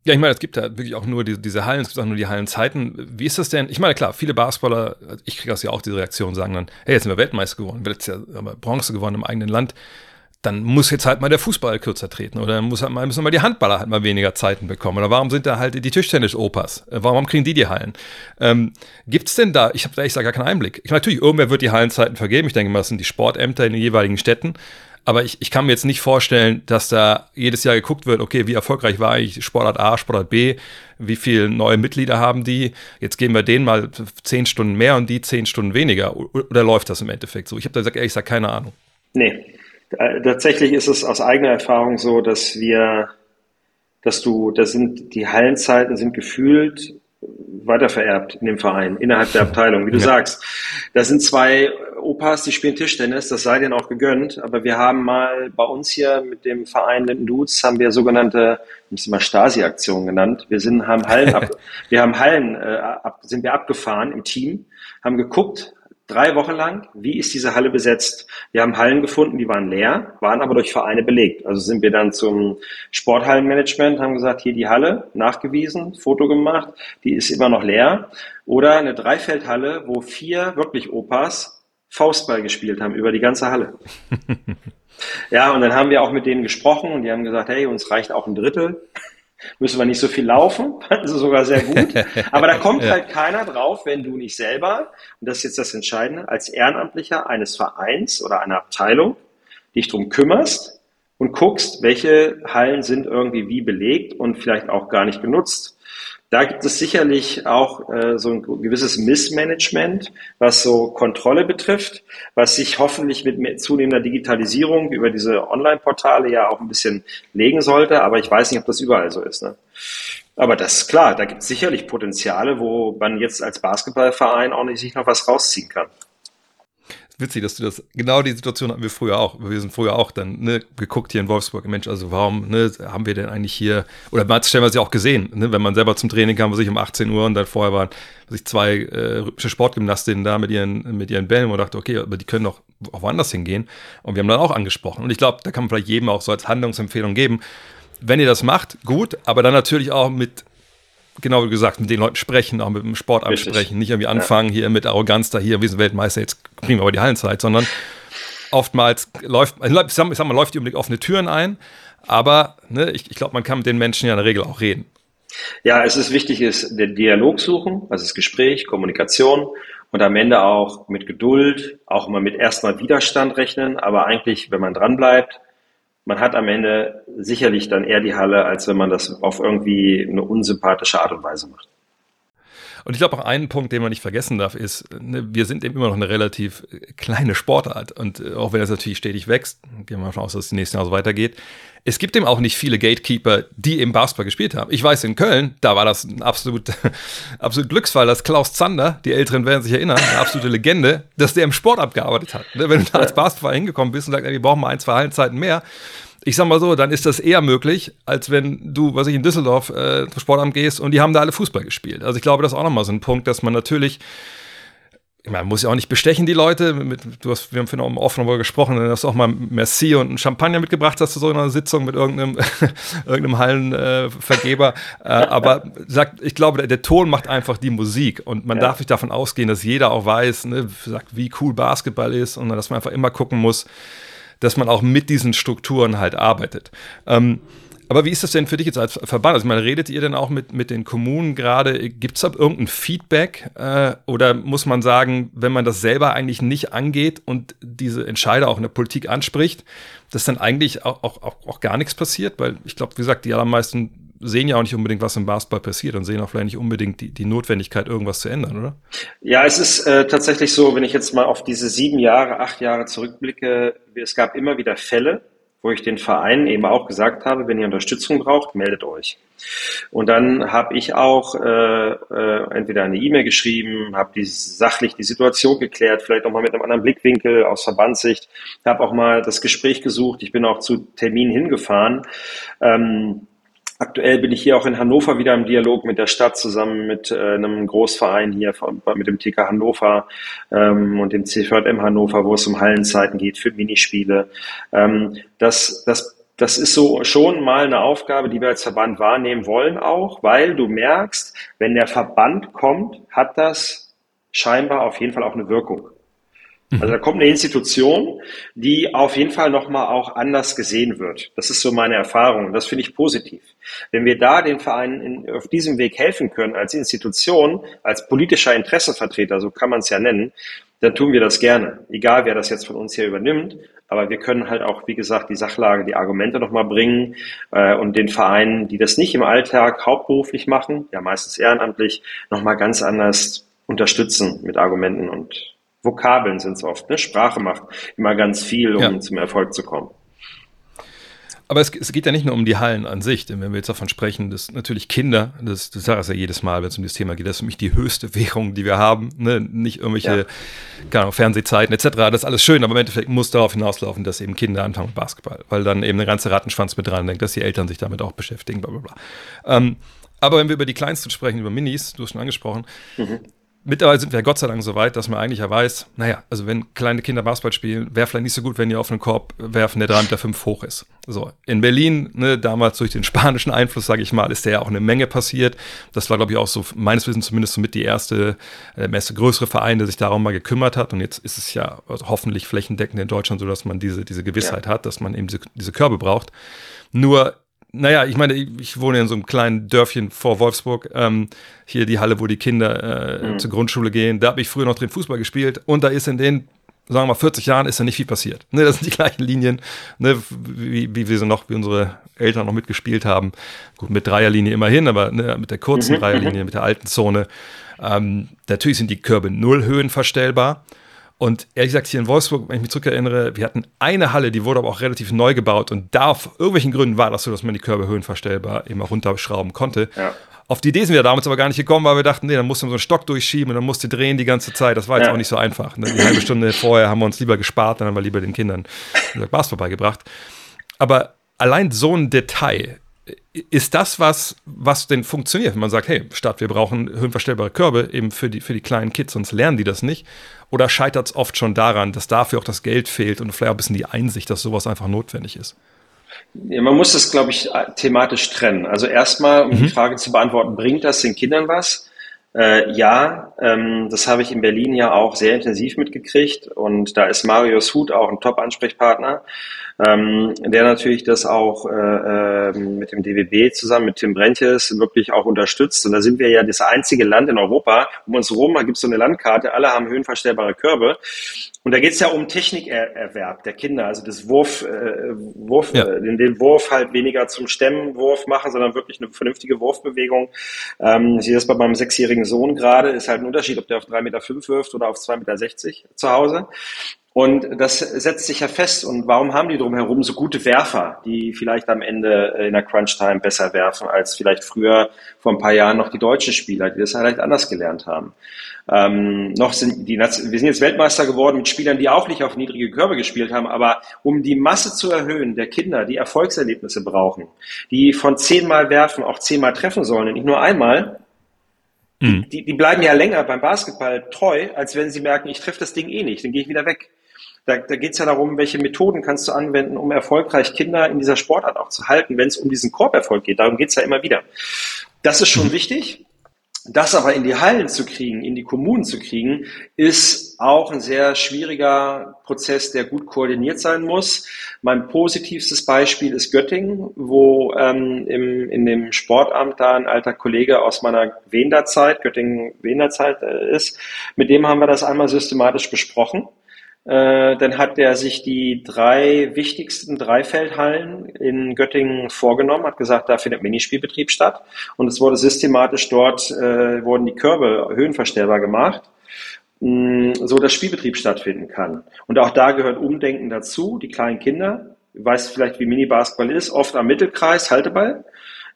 Ja, ich meine, es gibt ja wirklich auch nur die, diese Hallen, es gibt auch nur die Hallenzeiten. Wie ist das denn? Ich meine, klar, viele Basketballer, ich kriege das ja auch, diese Reaktion, sagen dann, hey, jetzt sind wir Weltmeister geworden, wir Jahr Bronze gewonnen im eigenen Land dann muss jetzt halt mal der Fußball kürzer treten oder muss halt mal, müssen mal die Handballer halt mal weniger Zeiten bekommen. Oder warum sind da halt die Tischtennis-Opas? Äh, warum kriegen die die Hallen? Ähm, Gibt es denn da, ich habe da ich sage gar keinen Einblick. Ich, natürlich, irgendwer wird die Hallenzeiten vergeben. Ich denke mal, das sind die Sportämter in den jeweiligen Städten. Aber ich, ich kann mir jetzt nicht vorstellen, dass da jedes Jahr geguckt wird, okay, wie erfolgreich war ich Sportart A, Sportart B, wie viele neue Mitglieder haben die, jetzt geben wir denen mal zehn Stunden mehr und die zehn Stunden weniger. Oder läuft das im Endeffekt so? Ich habe da gesagt, ehrlich gesagt keine Ahnung. Nee, tatsächlich ist es aus eigener Erfahrung so, dass wir, dass du, da sind die Hallenzeiten sind gefühlt weitervererbt in dem Verein, innerhalb der Abteilung, wie du ja. sagst. Da sind zwei Opas, die spielen Tischtennis, das sei denen auch gegönnt, aber wir haben mal bei uns hier mit dem Verein Linden Dudes haben wir sogenannte, ich mal Stasi-Aktionen genannt. Wir sind, haben Hallen ab, [LAUGHS] wir haben Hallen, äh, ab, sind wir abgefahren im Team, haben geguckt, drei Wochen lang, wie ist diese Halle besetzt? Wir haben Hallen gefunden, die waren leer, waren aber durch Vereine belegt. Also sind wir dann zum Sporthallenmanagement, haben gesagt, hier die Halle, nachgewiesen, Foto gemacht, die ist immer noch leer. Oder eine Dreifeldhalle, wo vier wirklich Opas Faustball gespielt haben über die ganze Halle. [LAUGHS] ja, und dann haben wir auch mit denen gesprochen und die haben gesagt, hey, uns reicht auch ein Drittel müssen wir nicht so viel laufen, [LAUGHS] fanden sie sogar sehr gut. Aber da [LAUGHS] kommt ja. halt keiner drauf, wenn du nicht selber, und das ist jetzt das Entscheidende, als Ehrenamtlicher eines Vereins oder einer Abteilung dich drum kümmerst und guckst, welche Hallen sind irgendwie wie belegt und vielleicht auch gar nicht genutzt. Da gibt es sicherlich auch äh, so ein gewisses Missmanagement, was so Kontrolle betrifft, was sich hoffentlich mit zunehmender Digitalisierung über diese Online-Portale ja auch ein bisschen legen sollte. Aber ich weiß nicht, ob das überall so ist. Ne? Aber das ist klar, da gibt es sicherlich Potenziale, wo man jetzt als Basketballverein auch nicht sich noch was rausziehen kann witzig, dass du das, genau die Situation hatten wir früher auch. Wir sind früher auch dann ne, geguckt hier in Wolfsburg, Mensch, also warum ne, haben wir denn eigentlich hier, oder man hat es stellenweise auch gesehen, ne, wenn man selber zum Training kam, was ich um 18 Uhr und dann vorher waren sich zwei äh, rhythmische Sportgymnastinnen da mit ihren, mit ihren Bällen und dachte, okay, aber die können doch auch woanders hingehen. Und wir haben dann auch angesprochen. Und ich glaube, da kann man vielleicht jedem auch so als Handlungsempfehlung geben, wenn ihr das macht, gut, aber dann natürlich auch mit genau wie gesagt, mit den Leuten sprechen, auch mit dem Sport ansprechen, nicht irgendwie anfangen ja. hier mit Arroganz da hier, wir sind Weltmeister, jetzt kriegen wir aber die Hallenzeit, sondern oftmals läuft, ich sag, mal, läuft die unbedingt offene Türen ein, aber ne, ich, ich glaube, man kann mit den Menschen ja in der Regel auch reden. Ja, es ist wichtig, ist der Dialog suchen, also das Gespräch, Kommunikation und am Ende auch mit Geduld, auch immer mit erstmal Widerstand rechnen, aber eigentlich, wenn man dran bleibt, man hat am Ende sicherlich dann eher die Halle, als wenn man das auf irgendwie eine unsympathische Art und Weise macht. Und ich glaube auch einen Punkt, den man nicht vergessen darf, ist, ne, wir sind eben immer noch eine relativ kleine Sportart. Und äh, auch wenn das natürlich stetig wächst, gehen wir mal davon aus, dass es die nächsten Jahre so weitergeht, es gibt eben auch nicht viele Gatekeeper, die im Basketball gespielt haben. Ich weiß, in Köln, da war das ein absolut, [LAUGHS] absolut Glücksfall, dass Klaus Zander, die Älteren werden sich erinnern, eine absolute Legende, dass der im Sport abgearbeitet hat. Ne, wenn du da als Basketball hingekommen bist und sagst, wir brauchen mal ein, zwei Hallenzeiten mehr, ich sag mal so, dann ist das eher möglich, als wenn du, was ich in Düsseldorf äh, zum Sportamt gehst und die haben da alle Fußball gespielt. Also ich glaube, das ist auch nochmal so ein Punkt, dass man natürlich man muss ja auch nicht bestechen, die Leute. Mit, du hast, wir haben vorhin auch offen darüber gesprochen, hast du auch mal Merci und ein Champagner mitgebracht, hast du so in einer Sitzung mit irgendeinem, [LAUGHS] irgendeinem Hallenvergeber. Äh, äh, aber sagt, ich glaube, der, der, Ton macht einfach die Musik und man ja. darf nicht davon ausgehen, dass jeder auch weiß, ne, sagt, wie cool Basketball ist und dass man einfach immer gucken muss, dass man auch mit diesen Strukturen halt arbeitet. Ähm, aber wie ist das denn für dich jetzt als Verband? Also, meine, redet ihr denn auch mit, mit den Kommunen gerade? Gibt es da irgendein Feedback? Äh, oder muss man sagen, wenn man das selber eigentlich nicht angeht und diese Entscheider auch in der Politik anspricht, dass dann eigentlich auch, auch, auch, auch gar nichts passiert? Weil ich glaube, wie gesagt, die allermeisten sehen ja auch nicht unbedingt, was im Basketball passiert und sehen auch vielleicht nicht unbedingt die, die Notwendigkeit, irgendwas zu ändern, oder? Ja, es ist äh, tatsächlich so, wenn ich jetzt mal auf diese sieben Jahre, acht Jahre zurückblicke, es gab immer wieder Fälle, wo ich den Vereinen eben auch gesagt habe, wenn ihr Unterstützung braucht, meldet euch. Und dann habe ich auch äh, äh, entweder eine E-Mail geschrieben, habe die sachlich die Situation geklärt, vielleicht auch mal mit einem anderen Blickwinkel aus Verbandssicht, habe auch mal das Gespräch gesucht. Ich bin auch zu Terminen hingefahren. Ähm, Aktuell bin ich hier auch in Hannover wieder im Dialog mit der Stadt zusammen mit äh, einem Großverein hier von, mit dem TK Hannover ähm, und dem CVM Hannover, wo es um Hallenzeiten geht für Minispiele. Ähm, das, das das ist so schon mal eine Aufgabe, die wir als Verband wahrnehmen wollen auch, weil du merkst, wenn der Verband kommt, hat das scheinbar auf jeden Fall auch eine Wirkung. Also da kommt eine Institution, die auf jeden Fall nochmal auch anders gesehen wird. Das ist so meine Erfahrung und das finde ich positiv. Wenn wir da den Vereinen in, auf diesem Weg helfen können als Institution, als politischer Interessenvertreter, so kann man es ja nennen, dann tun wir das gerne. Egal, wer das jetzt von uns hier übernimmt. Aber wir können halt auch, wie gesagt, die Sachlage, die Argumente nochmal bringen äh, und den Vereinen, die das nicht im Alltag hauptberuflich machen, ja meistens ehrenamtlich, nochmal ganz anders unterstützen mit Argumenten und Vokabeln sind es oft. Ne? Sprache macht immer ganz viel, um ja. zum Erfolg zu kommen. Aber es, es, geht ja nicht nur um die Hallen an sich, denn wenn wir jetzt davon sprechen, dass natürlich Kinder, das, das sage ich ja jedes Mal, wenn es um das Thema geht, das ist für mich die höchste [LAUGHS] Währung, die wir haben. Ne? Nicht irgendwelche ja. keine Ahnung, Fernsehzeiten etc. Das ist alles schön, aber im Endeffekt muss darauf hinauslaufen, dass eben Kinder anfangen mit Basketball, weil dann eben der ganze Rattenschwanz mit dran denkt, dass die Eltern sich damit auch beschäftigen, bla bla bla. Ähm, aber wenn wir über die Kleinsten sprechen, über Minis, du hast schon angesprochen, mhm mittlerweile sind wir Gott sei Dank so weit, dass man eigentlich ja weiß, naja, also wenn kleine Kinder Basketball spielen, wäre vielleicht nicht so gut, wenn die auf einen Korb werfen, der 3,5 Meter hoch ist. So, in Berlin, ne, damals durch den spanischen Einfluss, sage ich mal, ist der ja auch eine Menge passiert. Das war, glaube ich, auch so, meines Wissens zumindest so mit die erste, äh, erste größere Verein, der sich darum mal gekümmert hat. Und jetzt ist es ja also hoffentlich flächendeckend in Deutschland so, dass man diese, diese Gewissheit ja. hat, dass man eben diese, diese Körbe braucht. Nur naja, ich meine, ich wohne in so einem kleinen Dörfchen vor Wolfsburg. Ähm, hier die Halle, wo die Kinder äh, mhm. zur Grundschule gehen. Da habe ich früher noch drin Fußball gespielt und da ist in den, sagen wir mal, 40 Jahren ist da nicht viel passiert. Ne, das sind die [LAUGHS] gleichen Linien, ne, wie, wie wir sie noch, wie unsere Eltern noch mitgespielt haben. Gut, mit Dreierlinie immerhin, aber ne, mit der kurzen mhm. Dreierlinie, mit der alten Zone. Ähm, natürlich sind die Körbe null Höhen verstellbar. Und ehrlich gesagt, hier in Wolfsburg, wenn ich mich zurückerinnere, wir hatten eine Halle, die wurde aber auch relativ neu gebaut. Und da auf irgendwelchen Gründen war das so, dass man die Körbe höhenverstellbar eben auch runterschrauben konnte. Ja. Auf die Idee sind wir damals aber gar nicht gekommen, weil wir dachten, nee, dann musst du so einen Stock durchschieben und dann musst du drehen die ganze Zeit. Das war jetzt ja. auch nicht so einfach. Ne? Die halbe Stunde vorher haben wir uns lieber gespart, dann haben wir lieber den Kindern Basketball beigebracht. Aber allein so ein Detail ist das was, was denn funktioniert? Wenn man sagt, hey, statt wir brauchen höhenverstellbare Körbe eben für die, für die kleinen Kids, sonst lernen die das nicht. Oder scheitert es oft schon daran, dass dafür auch das Geld fehlt und vielleicht auch ein bisschen die Einsicht, dass sowas einfach notwendig ist? Ja, man muss das, glaube ich, thematisch trennen. Also erstmal, um mhm. die Frage zu beantworten, bringt das den Kindern was? Äh, ja, ähm, das habe ich in Berlin ja auch sehr intensiv mitgekriegt und da ist Marius Huth auch ein Top-Ansprechpartner. Ähm, der natürlich das auch äh, äh, mit dem DWB zusammen mit Tim Brentjes wirklich auch unterstützt. Und da sind wir ja das einzige Land in Europa, um uns rum, da gibt es so eine Landkarte, alle haben höhenverstellbare Körbe. Und da geht es ja um Technikerwerb der Kinder, also das Wurf, äh, Wurf, ja. äh, den, den Wurf halt weniger zum Stemmenwurf machen, sondern wirklich eine vernünftige Wurfbewegung. Ähm, ich sehe das bei meinem sechsjährigen Sohn gerade, ist halt ein Unterschied, ob der auf 3,5 Meter fünf wirft oder auf 2,60 Meter zu Hause. Und das setzt sich ja fest. Und warum haben die drumherum so gute Werfer, die vielleicht am Ende in der Crunch-Time besser werfen, als vielleicht früher vor ein paar Jahren noch die deutschen Spieler, die das vielleicht anders gelernt haben? Ähm, noch sind die, wir sind jetzt Weltmeister geworden mit Spielern, die auch nicht auf niedrige Körbe gespielt haben, aber um die Masse zu erhöhen der Kinder, die Erfolgserlebnisse brauchen, die von zehnmal werfen auch zehnmal treffen sollen und nicht nur einmal, mhm. die, die bleiben ja länger beim Basketball treu, als wenn sie merken, ich treffe das Ding eh nicht, dann gehe ich wieder weg. Da, da geht es ja darum, welche Methoden kannst du anwenden, um erfolgreich Kinder in dieser Sportart auch zu halten, wenn es um diesen Korberfolg geht. Darum geht es ja immer wieder. Das ist schon mhm. wichtig. Das aber in die Hallen zu kriegen, in die Kommunen zu kriegen, ist auch ein sehr schwieriger Prozess, der gut koordiniert sein muss. Mein positivstes Beispiel ist Göttingen, wo ähm, im, in dem Sportamt da ein alter Kollege aus meiner Wenderzeit, Göttingen-Wenderzeit äh, ist. Mit dem haben wir das einmal systematisch besprochen äh, dann hat er sich die drei wichtigsten Dreifeldhallen in Göttingen vorgenommen, hat gesagt, da findet Minispielbetrieb statt. Und es wurde systematisch dort, äh, wurden die Körbe höhenverstellbar gemacht, mh, so dass Spielbetrieb stattfinden kann. Und auch da gehört Umdenken dazu, die kleinen Kinder, weißt vielleicht, wie Mini-Basketball ist, oft am Mittelkreis, Halteball,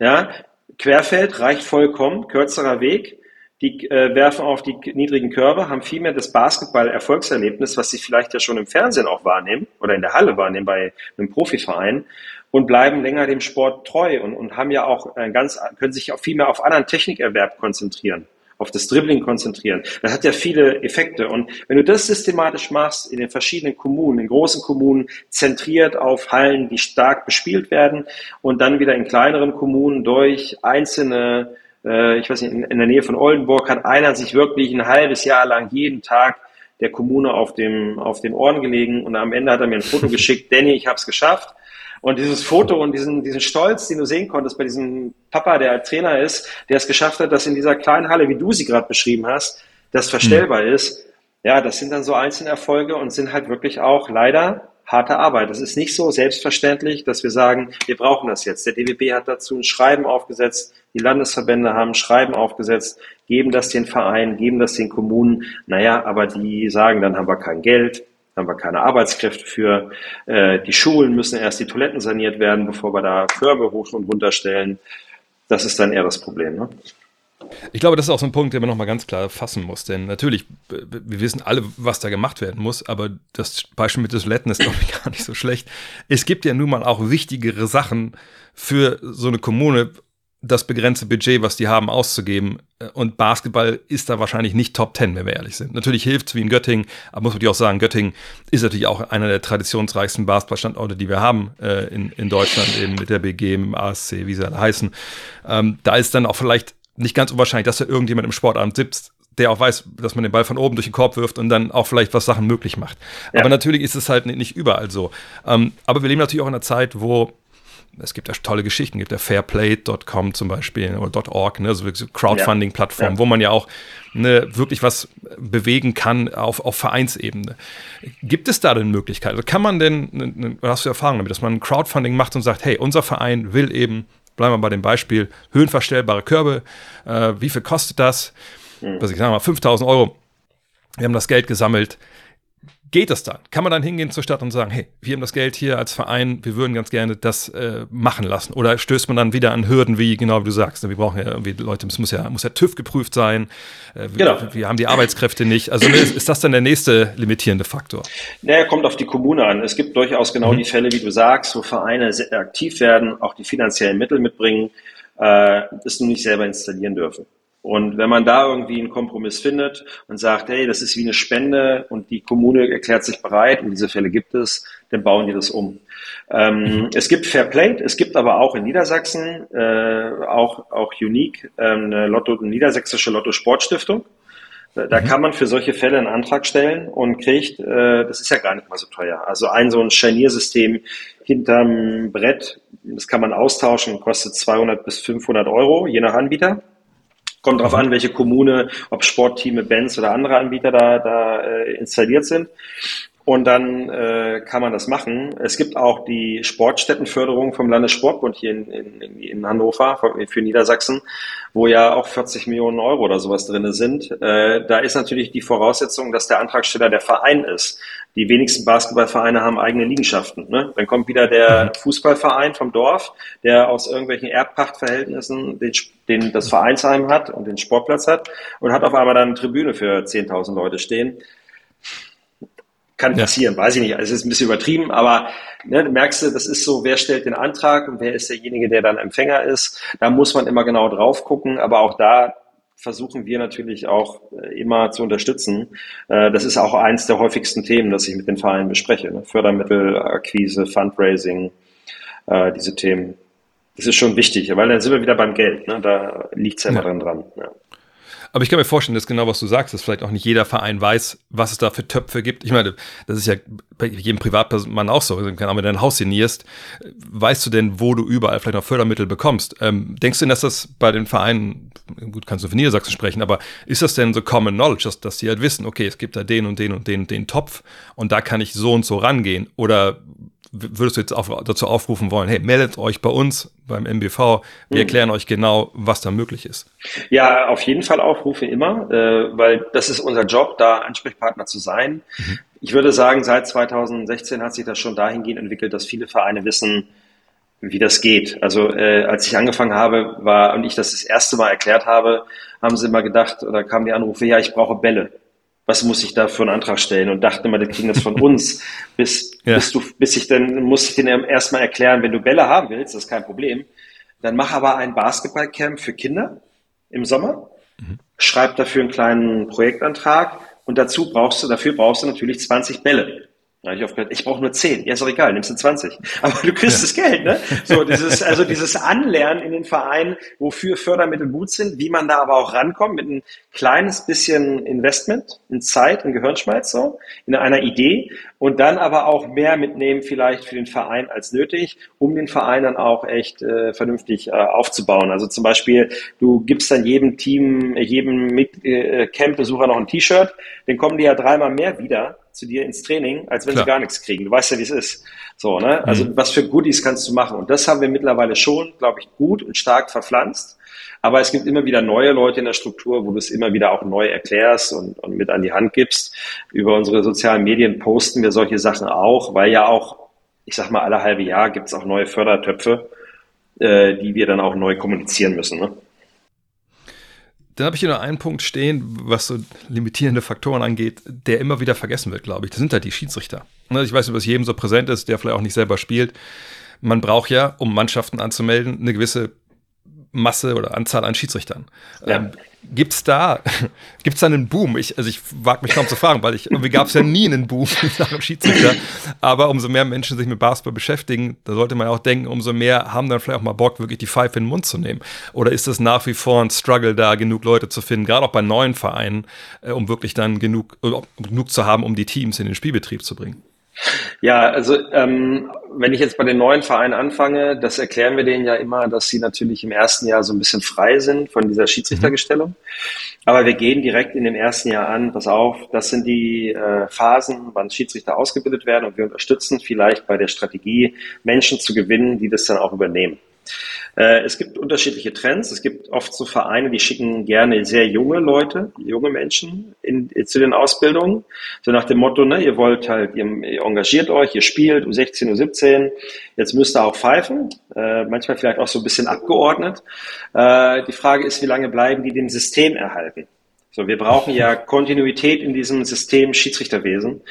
ja, Querfeld reicht vollkommen, kürzerer Weg, die äh, werfen auf die niedrigen Körbe, haben viel mehr das Basketball-Erfolgserlebnis, was sie vielleicht ja schon im Fernsehen auch wahrnehmen oder in der Halle wahrnehmen bei einem Profiverein und bleiben länger dem Sport treu und, und haben ja auch ein ganz, können sich auch viel mehr auf anderen Technikerwerb konzentrieren auf das Dribbling konzentrieren. Das hat ja viele Effekte. Und wenn du das systematisch machst in den verschiedenen Kommunen, in großen Kommunen, zentriert auf Hallen, die stark bespielt werden und dann wieder in kleineren Kommunen durch einzelne äh, ich weiß nicht, in, in der Nähe von Oldenburg hat einer sich wirklich ein halbes Jahr lang jeden Tag der Kommune auf dem, auf den Ohren gelegen und am Ende hat er mir ein Foto [LAUGHS] geschickt, Danny, ich habe es geschafft. Und dieses Foto und diesen, diesen Stolz, den du sehen konntest bei diesem Papa, der Trainer ist, der es geschafft hat, dass in dieser kleinen Halle, wie du sie gerade beschrieben hast, das verstellbar mhm. ist, ja, das sind dann so einzelne Erfolge und sind halt wirklich auch leider harte Arbeit. Das ist nicht so selbstverständlich, dass wir sagen, wir brauchen das jetzt. Der DWB hat dazu ein Schreiben aufgesetzt, die Landesverbände haben ein Schreiben aufgesetzt, geben das den Vereinen, geben das den Kommunen. Naja, aber die sagen, dann haben wir kein Geld, haben wir keine Arbeitskräfte für. Äh, die Schulen müssen erst die Toiletten saniert werden, bevor wir da Körbe hoch und runter stellen. Das ist dann eher das Problem. Ne? Ich glaube, das ist auch so ein Punkt, den man nochmal ganz klar fassen muss. Denn natürlich, wir wissen alle, was da gemacht werden muss, aber das Beispiel mit des Letten ist, glaube ich, [LAUGHS] gar nicht so schlecht. Es gibt ja nun mal auch wichtigere Sachen für so eine Kommune, das begrenzte Budget, was die haben, auszugeben. Und Basketball ist da wahrscheinlich nicht Top Ten, wenn wir ehrlich sind. Natürlich hilft es wie in Göttingen, aber muss man auch sagen, Göttingen ist natürlich auch einer der traditionsreichsten Basketballstandorte, die wir haben äh, in, in Deutschland, eben mit der BG, mit dem ASC, wie sie alle heißen. Ähm, da ist dann auch vielleicht nicht ganz unwahrscheinlich, dass da irgendjemand im Sportamt sitzt, der auch weiß, dass man den Ball von oben durch den Korb wirft und dann auch vielleicht was Sachen möglich macht. Ja. Aber natürlich ist es halt nicht überall so. Ähm, aber wir leben natürlich auch in einer Zeit, wo es gibt ja tolle Geschichten, gibt ja fairplay.com zum Beispiel oder .org, ne, so Crowdfunding-Plattformen, ja. ja. wo man ja auch ne, wirklich was bewegen kann auf, auf Vereinsebene. Gibt es da denn Möglichkeiten? Also kann man denn, ne, ne, hast du Erfahrung damit, dass man Crowdfunding macht und sagt, hey, unser Verein will eben bleiben wir bei dem Beispiel, höhenverstellbare Körbe, äh, wie viel kostet das? Mhm. Was ich sage mal, 5000 Euro. Wir haben das Geld gesammelt. Geht das dann? Kann man dann hingehen zur Stadt und sagen, hey, wir haben das Geld hier als Verein, wir würden ganz gerne das äh, machen lassen? Oder stößt man dann wieder an Hürden, wie genau wie du sagst, wir brauchen ja irgendwie Leute, es muss ja, muss ja TÜV geprüft sein, äh, genau. wir, wir, haben die Arbeitskräfte nicht. Also ist, ist, das dann der nächste limitierende Faktor? Naja, kommt auf die Kommune an. Es gibt durchaus genau mhm. die Fälle, wie du sagst, wo Vereine sehr aktiv werden, auch die finanziellen Mittel mitbringen, äh, es nur nicht selber installieren dürfen. Und wenn man da irgendwie einen Kompromiss findet und sagt, hey, das ist wie eine Spende und die Kommune erklärt sich bereit und diese Fälle gibt es, dann bauen die das um. Ähm. Es gibt Fairplay, es gibt aber auch in Niedersachsen, äh, auch, auch Unique, ähm, eine, Lotto, eine niedersächsische Lotto Sportstiftung. Da mhm. kann man für solche Fälle einen Antrag stellen und kriegt, äh, das ist ja gar nicht mal so teuer. Also ein so ein Scharniersystem hinterm Brett, das kann man austauschen, kostet 200 bis 500 Euro, je nach Anbieter. Kommt darauf an, welche Kommune, ob Sportteame, Bands oder andere Anbieter da, da äh, installiert sind. Und dann äh, kann man das machen. Es gibt auch die Sportstättenförderung vom Landessportbund hier in, in, in Hannover für Niedersachsen, wo ja auch 40 Millionen Euro oder sowas drinne sind. Äh, da ist natürlich die Voraussetzung, dass der Antragsteller der Verein ist. Die wenigsten Basketballvereine haben eigene Liegenschaften. Ne? Dann kommt wieder der Fußballverein vom Dorf, der aus irgendwelchen Erbpachtverhältnissen den, den, das Vereinsheim hat und den Sportplatz hat und hat auf einmal dann eine Tribüne für 10.000 Leute stehen. Kann passieren, ja. weiß ich nicht. Also es ist ein bisschen übertrieben, aber ne, du merkst du, das ist so, wer stellt den Antrag und wer ist derjenige, der dann Empfänger ist. Da muss man immer genau drauf gucken, aber auch da versuchen wir natürlich auch äh, immer zu unterstützen. Äh, das ist auch eins der häufigsten Themen, das ich mit den Vereinen bespreche. Ne? Fördermittel, Akquise, Fundraising, äh, diese Themen. Das ist schon wichtig, weil dann sind wir wieder beim Geld. Ne? Da liegt es ja immer ja. dran dran. Ja. Aber ich kann mir vorstellen, dass genau was du sagst, dass vielleicht auch nicht jeder Verein weiß, was es da für Töpfe gibt. Ich meine, das ist ja bei jedem Privatmann auch so. Wenn du dein Haus sanierst, weißt du denn, wo du überall vielleicht noch Fördermittel bekommst? Ähm, denkst du denn, dass das bei den Vereinen, gut, kannst du für Niedersachsen sprechen, aber ist das denn so Common Knowledge, dass, dass die halt wissen, okay, es gibt da den und den und den und den Topf und da kann ich so und so rangehen? Oder würdest du jetzt auf, dazu aufrufen wollen, hey, meldet euch bei uns beim MBV, wir mhm. erklären euch genau, was da möglich ist. Ja, auf jeden Fall aufrufe immer, äh, weil das ist unser Job, da Ansprechpartner zu sein. Mhm. Ich würde sagen, seit 2016 hat sich das schon dahingehend entwickelt, dass viele Vereine wissen, wie das geht. Also äh, als ich angefangen habe, war und ich das das erste Mal erklärt habe, haben sie immer gedacht oder kamen die Anrufe, ja, ich brauche Bälle was muss ich da für einen Antrag stellen und dachte immer, die kriegen das von uns, [LAUGHS] bis, ja. bis du, bis ich dann, muss ich denen erstmal erklären, wenn du Bälle haben willst, das ist kein Problem, dann mach aber ein Basketballcamp für Kinder im Sommer, mhm. schreib dafür einen kleinen Projektantrag und dazu brauchst du, dafür brauchst du natürlich 20 Bälle. Da habe ich aufgehört, ich brauche nur 10. Ja, ist doch egal, nimmst du 20. [LAUGHS] Aber du kriegst ja. das Geld, ne? So, dieses, [LAUGHS] also dieses Anlernen in den Vereinen, wofür Fördermittel gut sind, wie man da aber auch rankommt, mit ein kleines bisschen Investment, in Zeit, in Gehirnschmalz, so, in einer Idee und dann aber auch mehr mitnehmen vielleicht für den Verein als nötig, um den Verein dann auch echt äh, vernünftig äh, aufzubauen. Also zum Beispiel, du gibst dann jedem Team, jedem mit, äh, Camp-Besucher noch ein T-Shirt, dann kommen die ja dreimal mehr wieder zu dir ins Training, als wenn Klar. sie gar nichts kriegen. Du weißt ja, wie es ist. So, ne? Also mhm. was für Goodies kannst du machen? Und das haben wir mittlerweile schon, glaube ich, gut und stark verpflanzt. Aber es gibt immer wieder neue Leute in der Struktur, wo du es immer wieder auch neu erklärst und, und mit an die Hand gibst. Über unsere sozialen Medien posten wir solche Sachen auch, weil ja auch, ich sag mal, alle halbe Jahr gibt es auch neue Fördertöpfe, äh, die wir dann auch neu kommunizieren müssen. Ne? Dann habe ich hier noch einen Punkt stehen, was so limitierende Faktoren angeht, der immer wieder vergessen wird, glaube ich. Das sind halt die Schiedsrichter. Ne, ich weiß nicht, was jedem so präsent ist, der vielleicht auch nicht selber spielt. Man braucht ja, um Mannschaften anzumelden, eine gewisse Masse oder Anzahl an Schiedsrichtern. Ja. Ähm, gibt's da, [LAUGHS] gibt's da einen Boom? Ich, also ich wage mich kaum zu fragen, weil ich, irgendwie gab es ja nie einen Boom [LAUGHS] nach dem Schiedsrichter. Aber umso mehr Menschen sich mit Basketball beschäftigen, da sollte man auch denken, umso mehr haben dann vielleicht auch mal Bock, wirklich die Pfeife in den Mund zu nehmen. Oder ist es nach wie vor ein Struggle, da genug Leute zu finden, gerade auch bei neuen Vereinen, äh, um wirklich dann genug, uh, genug zu haben, um die Teams in den Spielbetrieb zu bringen? Ja, also ähm, wenn ich jetzt bei den neuen Vereinen anfange, das erklären wir denen ja immer, dass sie natürlich im ersten Jahr so ein bisschen frei sind von dieser Schiedsrichtergestellung. Mhm. Aber wir gehen direkt in dem ersten Jahr an, pass auf, das sind die äh, Phasen, wann Schiedsrichter ausgebildet werden und wir unterstützen vielleicht bei der Strategie, Menschen zu gewinnen, die das dann auch übernehmen. Äh, es gibt unterschiedliche Trends. Es gibt oft so Vereine, die schicken gerne sehr junge Leute, junge Menschen in, zu den Ausbildungen. So nach dem Motto, ne, ihr wollt halt, ihr, ihr engagiert euch, ihr spielt um 16 Uhr 17, jetzt müsst ihr auch pfeifen, äh, manchmal vielleicht auch so ein bisschen abgeordnet. Äh, die Frage ist, wie lange bleiben die dem System erhalten? So, wir brauchen ja [LAUGHS] Kontinuität in diesem System Schiedsrichterwesen.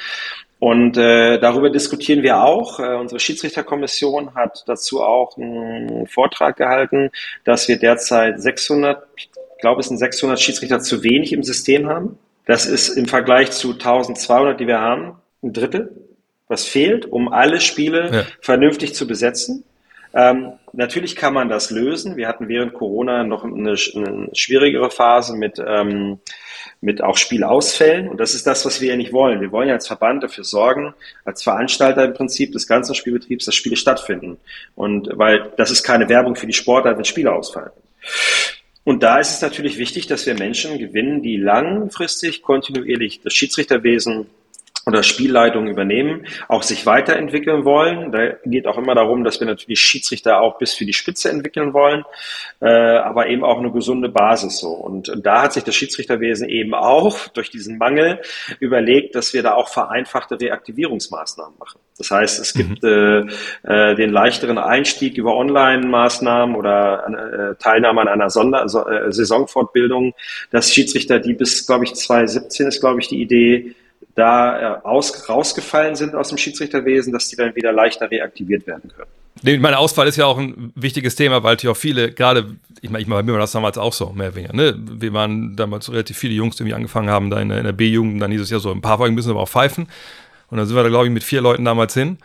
Und äh, darüber diskutieren wir auch. Äh, unsere Schiedsrichterkommission hat dazu auch einen Vortrag gehalten, dass wir derzeit 600, ich glaube es sind 600 Schiedsrichter zu wenig im System haben. Das ist im Vergleich zu 1200, die wir haben, ein Drittel, was fehlt, um alle Spiele ja. vernünftig zu besetzen. Ähm, natürlich kann man das lösen. Wir hatten während Corona noch eine, eine schwierigere Phase mit, ähm, mit auch Spielausfällen. Und das ist das, was wir ja nicht wollen. Wir wollen ja als Verband dafür sorgen, als Veranstalter im Prinzip des ganzen Spielbetriebs, dass Spiele stattfinden. Und weil das ist keine Werbung für die Sportler, wenn Spiele ausfallen. Und da ist es natürlich wichtig, dass wir Menschen gewinnen, die langfristig kontinuierlich das Schiedsrichterwesen oder Spielleitung übernehmen, auch sich weiterentwickeln wollen. Da geht auch immer darum, dass wir natürlich Schiedsrichter auch bis für die Spitze entwickeln wollen, äh, aber eben auch eine gesunde Basis so. Und, da hat sich das Schiedsrichterwesen eben auch durch diesen Mangel überlegt, dass wir da auch vereinfachte Reaktivierungsmaßnahmen machen. Das heißt, es gibt mhm. äh, äh, den leichteren Einstieg über Online-Maßnahmen oder äh, Teilnahme an einer Sonder äh, Saisonfortbildung, dass Schiedsrichter, die bis, glaube ich, 2017 ist, glaube ich, die Idee, da äh, aus, rausgefallen sind aus dem Schiedsrichterwesen, dass die dann wieder leichter reaktiviert werden können. Nee, meine Auswahl ist ja auch ein wichtiges Thema, weil natürlich auch viele, gerade, ich meine, ich meine, mir war das damals auch so, mehr oder weniger, ne? Wir waren damals relativ viele Jungs, die irgendwie angefangen haben, da in der, der B-Jugend, dann hieß es ja so, ein paar Folgen müssen aber auch pfeifen. Und dann sind wir da, glaube ich, mit vier Leuten damals hin.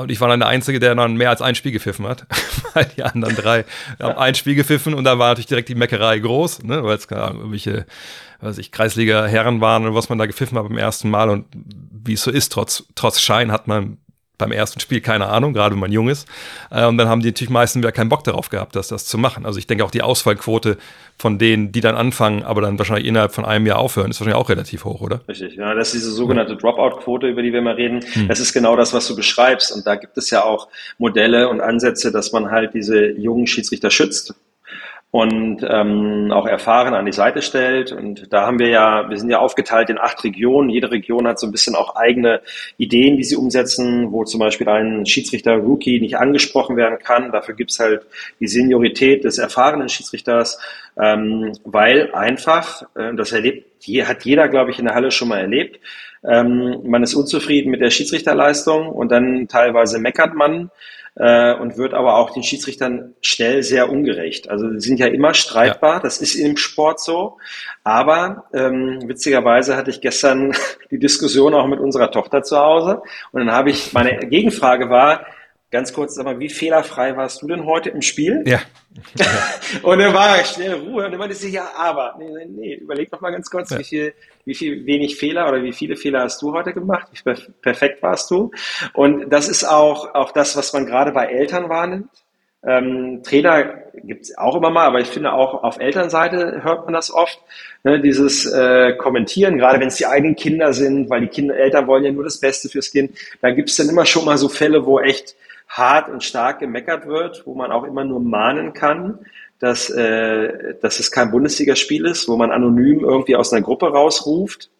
Und ich war dann der Einzige, der dann mehr als ein Spiel gepfiffen hat, [LAUGHS] weil die anderen drei haben ein Spiel gepfiffen und da war natürlich direkt die Meckerei groß, ne? weil es irgendwelche was ich, Kreisliga-Herren waren und was man da gepfiffen hat beim ersten Mal und wie es so ist, trotz, trotz Schein hat man beim ersten Spiel keine Ahnung, gerade wenn man jung ist. Äh, und dann haben die natürlich meistens wieder keinen Bock darauf gehabt, das, das zu machen. Also ich denke auch die Ausfallquote von denen, die dann anfangen, aber dann wahrscheinlich innerhalb von einem Jahr aufhören, ist wahrscheinlich auch relativ hoch, oder? Richtig, ja, das ist diese sogenannte Dropout-Quote, über die wir mal reden. Hm. Das ist genau das, was du beschreibst. Und da gibt es ja auch Modelle und Ansätze, dass man halt diese jungen Schiedsrichter schützt und ähm, auch erfahren an die Seite stellt. Und da haben wir ja, wir sind ja aufgeteilt in acht Regionen. Jede Region hat so ein bisschen auch eigene Ideen, die sie umsetzen, wo zum Beispiel ein Schiedsrichter-Rookie nicht angesprochen werden kann. Dafür gibt's halt die Seniorität des erfahrenen Schiedsrichters, ähm, weil einfach, äh, das erlebt, hat jeder, glaube ich, in der Halle schon mal erlebt, ähm, man ist unzufrieden mit der Schiedsrichterleistung und dann teilweise meckert man äh, und wird aber auch den Schiedsrichtern schnell sehr ungerecht. Also sie sind ja immer streitbar, ja. das ist im Sport so. Aber ähm, witzigerweise hatte ich gestern [LAUGHS] die Diskussion auch mit unserer Tochter zu Hause und dann habe ich, meine Gegenfrage war, ganz kurz, sag mal, wie fehlerfrei warst du denn heute im Spiel? Ja. [LAUGHS] und dann war schnell Ruhe und dann meinte sie, ja, aber, nee, nee, nee, überleg doch mal ganz kurz, ja. wie viel, wie viel wenig Fehler oder wie viele Fehler hast du heute gemacht? Wie perfekt warst du? Und das ist auch, auch das, was man gerade bei Eltern wahrnimmt. Ähm, Trainer gibt's auch immer mal, aber ich finde auch auf Elternseite hört man das oft, ne, dieses äh, Kommentieren, gerade wenn es die eigenen Kinder sind, weil die Kinder, Eltern wollen ja nur das Beste fürs Kind. Da gibt's dann immer schon mal so Fälle, wo echt hart und stark gemeckert wird, wo man auch immer nur mahnen kann, dass, äh, dass es kein Bundesligaspiel ist, wo man anonym irgendwie aus einer Gruppe rausruft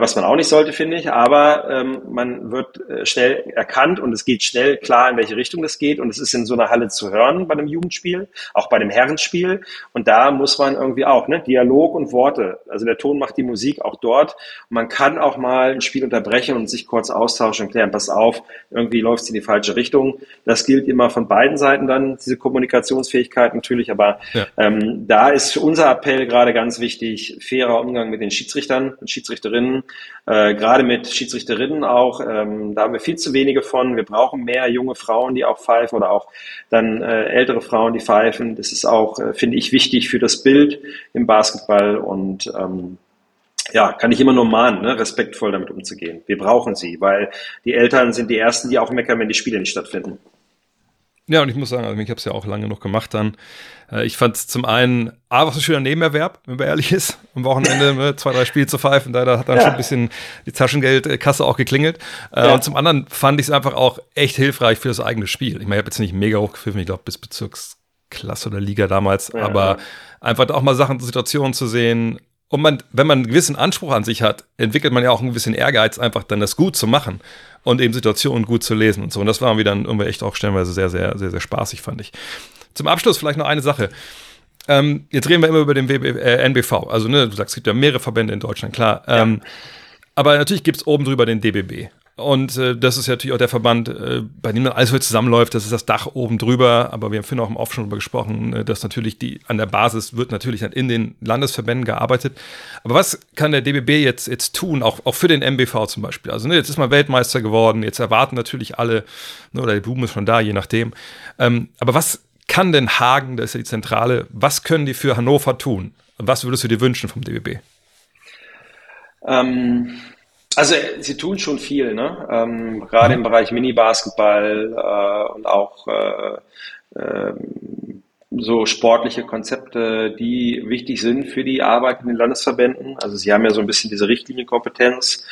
was man auch nicht sollte, finde ich. Aber ähm, man wird äh, schnell erkannt und es geht schnell klar, in welche Richtung das geht. Und es ist in so einer Halle zu hören bei einem Jugendspiel, auch bei dem Herrenspiel. Und da muss man irgendwie auch, ne, Dialog und Worte. Also der Ton macht die Musik auch dort. Und man kann auch mal ein Spiel unterbrechen und sich kurz austauschen und klären, pass auf, irgendwie läuft es in die falsche Richtung. Das gilt immer von beiden Seiten dann, diese Kommunikationsfähigkeit natürlich. Aber ja. ähm, da ist unser Appell gerade ganz wichtig, fairer Umgang mit den Schiedsrichtern und Schiedsrichterinnen Schiedsrichterinnen, äh, gerade mit Schiedsrichterinnen auch, ähm, da haben wir viel zu wenige von. Wir brauchen mehr junge Frauen, die auch pfeifen oder auch dann äh, ältere Frauen, die pfeifen. Das ist auch, äh, finde ich, wichtig für das Bild im Basketball und ähm, ja, kann ich immer nur mahnen, ne, respektvoll damit umzugehen. Wir brauchen sie, weil die Eltern sind die Ersten, die auch meckern, wenn die Spiele nicht stattfinden. Ja, und ich muss sagen, also ich habe es ja auch lange noch gemacht dann. Äh, ich fand es zum einen, A, was ein schöner Nebenerwerb, wenn man ehrlich ist, am Wochenende ne, zwei, drei Spiele zu pfeifen, da, da hat dann ja. schon ein bisschen die Taschengeldkasse auch geklingelt. Äh, ja. Und zum anderen fand ich es einfach auch echt hilfreich für das eigene Spiel. Ich meine, ich habe jetzt nicht mega hochgepfiffen, ich glaube bis Bezirksklasse oder Liga damals, ja, aber einfach auch mal Sachen, Situationen zu sehen, und man, wenn man einen gewissen Anspruch an sich hat, entwickelt man ja auch einen gewissen Ehrgeiz, einfach dann das gut zu machen und eben Situationen gut zu lesen und so. Und das war mir dann irgendwie echt auch stellenweise sehr, sehr, sehr, sehr spaßig, fand ich. Zum Abschluss vielleicht noch eine Sache. Ähm, jetzt reden wir immer über den WB, äh, NBV. Also, ne, du sagst, es gibt ja mehrere Verbände in Deutschland, klar. Ähm, ja. Aber natürlich gibt es oben drüber den DBB. Und äh, das ist ja natürlich auch der Verband, äh, bei dem dann alles wieder zusammenläuft. Das ist das Dach oben drüber. Aber wir haben vorhin auch im Off schon darüber gesprochen, äh, dass natürlich die an der Basis wird natürlich dann in den Landesverbänden gearbeitet. Aber was kann der DBB jetzt, jetzt tun, auch, auch für den MBV zum Beispiel? Also ne, jetzt ist man Weltmeister geworden, jetzt erwarten natürlich alle, ne, oder die Blumen ist schon da, je nachdem. Ähm, aber was kann denn Hagen, das ist ja die Zentrale, was können die für Hannover tun? Was würdest du dir wünschen vom DBB? Ähm, also sie tun schon viel, ne? Ähm, gerade im Bereich Mini-Basketball äh, und auch äh, äh, so sportliche Konzepte, die wichtig sind für die Arbeit in den Landesverbänden. Also sie haben ja so ein bisschen diese Richtlinienkompetenz,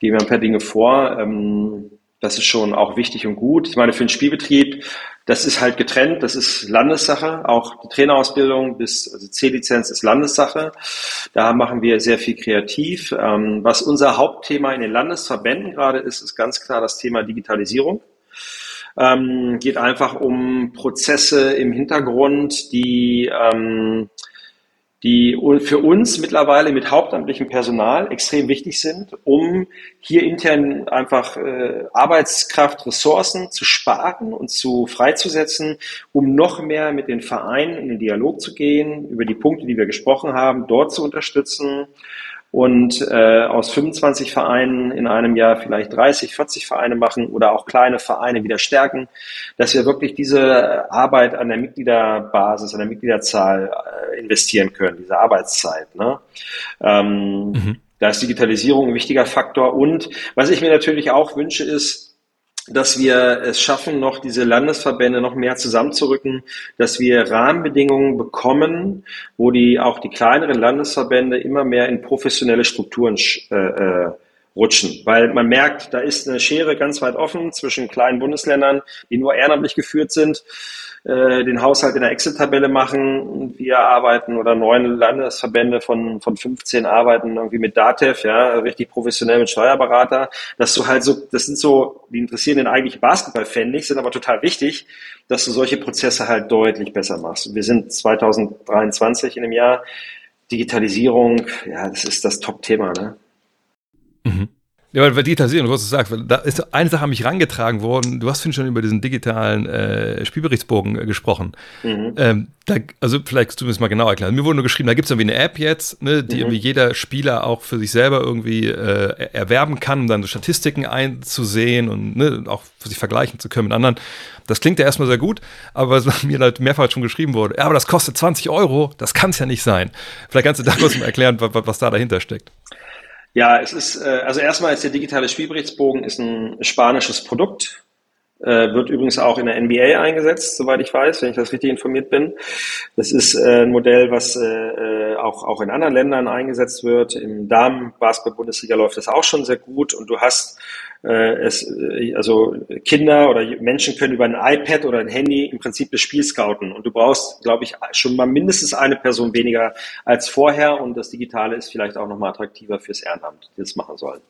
geben ja ein paar Dinge vor. Ähm, das ist schon auch wichtig und gut. Ich meine, für den Spielbetrieb, das ist halt getrennt, das ist Landessache. Auch die Trainerausbildung bis also C-Lizenz ist Landessache. Da machen wir sehr viel kreativ. Ähm, was unser Hauptthema in den Landesverbänden gerade ist, ist ganz klar das Thema Digitalisierung. Ähm, geht einfach um Prozesse im Hintergrund, die ähm, die für uns mittlerweile mit hauptamtlichem Personal extrem wichtig sind, um hier intern einfach äh, Arbeitskraft, Ressourcen zu sparen und zu freizusetzen, um noch mehr mit den Vereinen in den Dialog zu gehen, über die Punkte, die wir gesprochen haben, dort zu unterstützen und äh, aus 25 Vereinen in einem Jahr vielleicht 30, 40 Vereine machen oder auch kleine Vereine wieder stärken, dass wir wirklich diese Arbeit an der Mitgliederbasis, an der Mitgliederzahl äh, investieren können, diese Arbeitszeit. Ne? Ähm, mhm. Da ist Digitalisierung ein wichtiger Faktor. Und was ich mir natürlich auch wünsche, ist, dass wir es schaffen, noch diese Landesverbände noch mehr zusammenzurücken, dass wir Rahmenbedingungen bekommen, wo die auch die kleineren Landesverbände immer mehr in professionelle Strukturen äh, äh, rutschen. Weil man merkt, da ist eine Schere ganz weit offen zwischen kleinen Bundesländern, die nur ehrenamtlich geführt sind den Haushalt in der Excel-Tabelle machen. Wir arbeiten oder neun Landesverbände von, von 15 arbeiten irgendwie mit DATEV, ja, richtig professionell mit Steuerberater. Dass du halt so, das sind so, die interessieren den eigentlich Basketball-Fan nicht, sind aber total wichtig, dass du solche Prozesse halt deutlich besser machst. Wir sind 2023 in dem Jahr. Digitalisierung, ja, das ist das Top-Thema, ne? Mhm. Ja, weil Digitalisierung, was du sagst, da ist eine Sache an mich rangetragen worden. Du hast vorhin schon über diesen digitalen äh, Spielberichtsbogen äh, gesprochen. Mhm. Ähm, da, also vielleicht kannst du mir das mal genau erklären. Mir wurde nur geschrieben, da gibt es irgendwie eine App jetzt, ne, die mhm. irgendwie jeder Spieler auch für sich selber irgendwie äh, erwerben kann, um dann so Statistiken einzusehen und ne, auch für sich vergleichen zu können mit anderen. Das klingt ja erstmal sehr gut, aber was [LAUGHS] mir halt mehrfach schon geschrieben wurde, ja, aber das kostet 20 Euro, das kann es ja nicht sein. Vielleicht kannst du da kurz mal erklären, was, was da dahinter steckt. Ja, es ist, äh, also erstmal ist der digitale Spielberichtsbogen ist ein spanisches Produkt, äh, wird übrigens auch in der NBA eingesetzt, soweit ich weiß, wenn ich das richtig informiert bin. Das ist äh, ein Modell, was auch, auch in anderen Ländern eingesetzt wird. Im Damen-Basketball-Bundesliga läuft das auch schon sehr gut und du hast es, äh, also Kinder oder Menschen können über ein iPad oder ein Handy im Prinzip das Spiel scouten. Und du brauchst, glaube ich, schon mal mindestens eine Person weniger als vorher. Und das Digitale ist vielleicht auch nochmal attraktiver fürs Ehrenamt, die das machen sollen.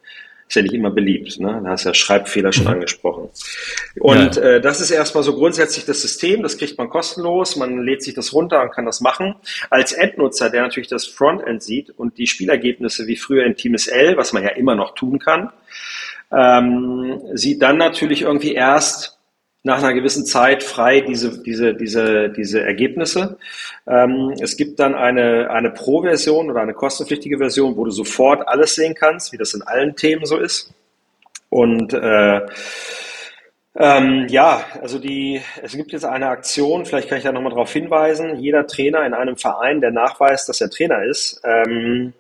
Ist ja nicht immer beliebt, ne? Da hast du ja Schreibfehler schon mhm. angesprochen. Und ja. äh, das ist erstmal so grundsätzlich das System, das kriegt man kostenlos, man lädt sich das runter und kann das machen. Als Endnutzer, der natürlich das Frontend sieht und die Spielergebnisse wie früher in Team SL, was man ja immer noch tun kann, ähm, sieht dann natürlich irgendwie erst nach einer gewissen Zeit frei diese, diese, diese, diese Ergebnisse. Ähm, es gibt dann eine, eine Pro-Version oder eine kostenpflichtige Version, wo du sofort alles sehen kannst, wie das in allen Themen so ist. Und äh, ähm, ja, also die, es gibt jetzt eine Aktion, vielleicht kann ich da nochmal darauf hinweisen. Jeder Trainer in einem Verein, der nachweist, dass er Trainer ist, ähm,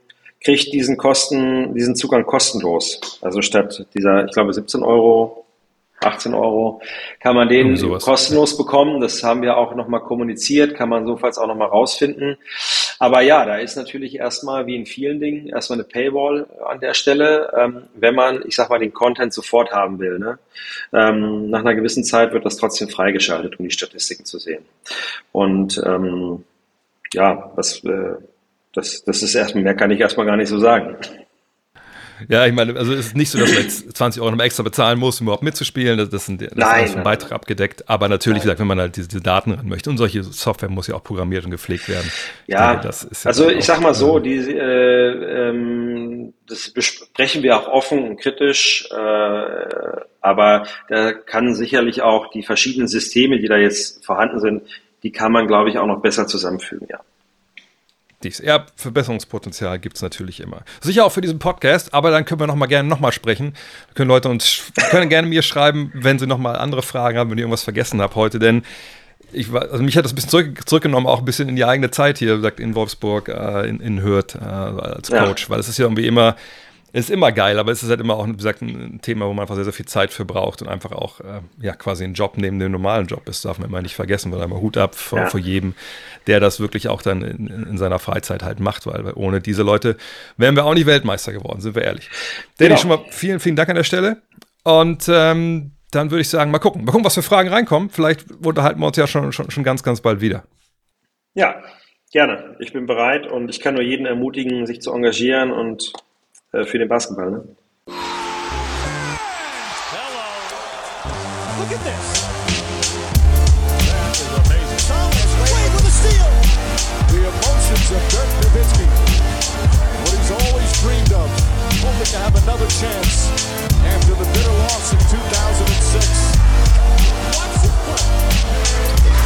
kriegt diesen Kosten, diesen Zugang kostenlos. Also statt dieser, ich glaube, 17 Euro, 18 Euro, kann man den kostenlos bekommen. Das haben wir auch nochmal kommuniziert, kann man sofalls auch nochmal rausfinden. Aber ja, da ist natürlich erstmal, wie in vielen Dingen, erstmal eine Paywall an der Stelle, ähm, wenn man, ich sag mal, den Content sofort haben will. Ne? Ähm, nach einer gewissen Zeit wird das trotzdem freigeschaltet, um die Statistiken zu sehen. Und ähm, ja, was äh, das, das ist erstmal, mehr kann ich erstmal gar nicht so sagen. Ja, ich meine, also es ist nicht so, dass man jetzt [CLEARS THROAT] 20 Euro noch extra bezahlen muss, um überhaupt mitzuspielen. Das, das, sind, das Nein, ist vom Beitrag abgedeckt. Aber natürlich, wie gesagt, wenn man halt diese, diese Daten ran möchte und solche Software muss ja auch programmiert und gepflegt werden. Ja, denke, also ich sag mal so, die, äh, ähm, das besprechen wir auch offen und kritisch, äh, aber da kann sicherlich auch die verschiedenen Systeme, die da jetzt vorhanden sind, die kann man, glaube ich, auch noch besser zusammenfügen, ja. Dies. Ja, Verbesserungspotenzial gibt es natürlich immer. Sicher auch für diesen Podcast, aber dann können wir noch mal gerne nochmal sprechen. Können Leute uns können gerne mir schreiben, wenn sie noch mal andere Fragen haben, wenn ich irgendwas vergessen habe heute, denn ich war, also mich hat das ein bisschen zurück, zurückgenommen, auch ein bisschen in die eigene Zeit hier, wie gesagt, in Wolfsburg, äh, in, in Hürth äh, als Ja. Coach, weil es ist ja irgendwie immer, ist immer geil, aber es ist halt immer auch, wie gesagt, ein Thema, wo man einfach sehr, sehr viel Zeit für braucht und einfach auch, äh, ja, quasi ein Job neben dem normalen Job ist, darf man immer nicht vergessen, weil einmal Hut ab vor, Ja. vor jedem, der das wirklich auch dann in, in seiner Freizeit halt macht, weil, weil ohne diese Leute wären wir auch nicht Weltmeister geworden, sind wir ehrlich. Danny, Genau. schon mal vielen, vielen Dank an der Stelle und ähm, dann würde ich sagen, mal gucken, mal gucken, was für Fragen reinkommen. Vielleicht unterhalten wir uns ja schon, schon, schon ganz, ganz bald wieder. Ja, gerne. Ich bin bereit und ich kann nur jeden ermutigen, sich zu engagieren und äh, für den Basketball. Ne? Look at this. That is amazing. Thomas Wade with a steal. The emotions of Dirk Nowitzki. What he's always dreamed of. Hoping to have another chance after the bitter loss in 2006. Watch this play.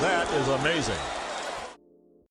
That is amazing.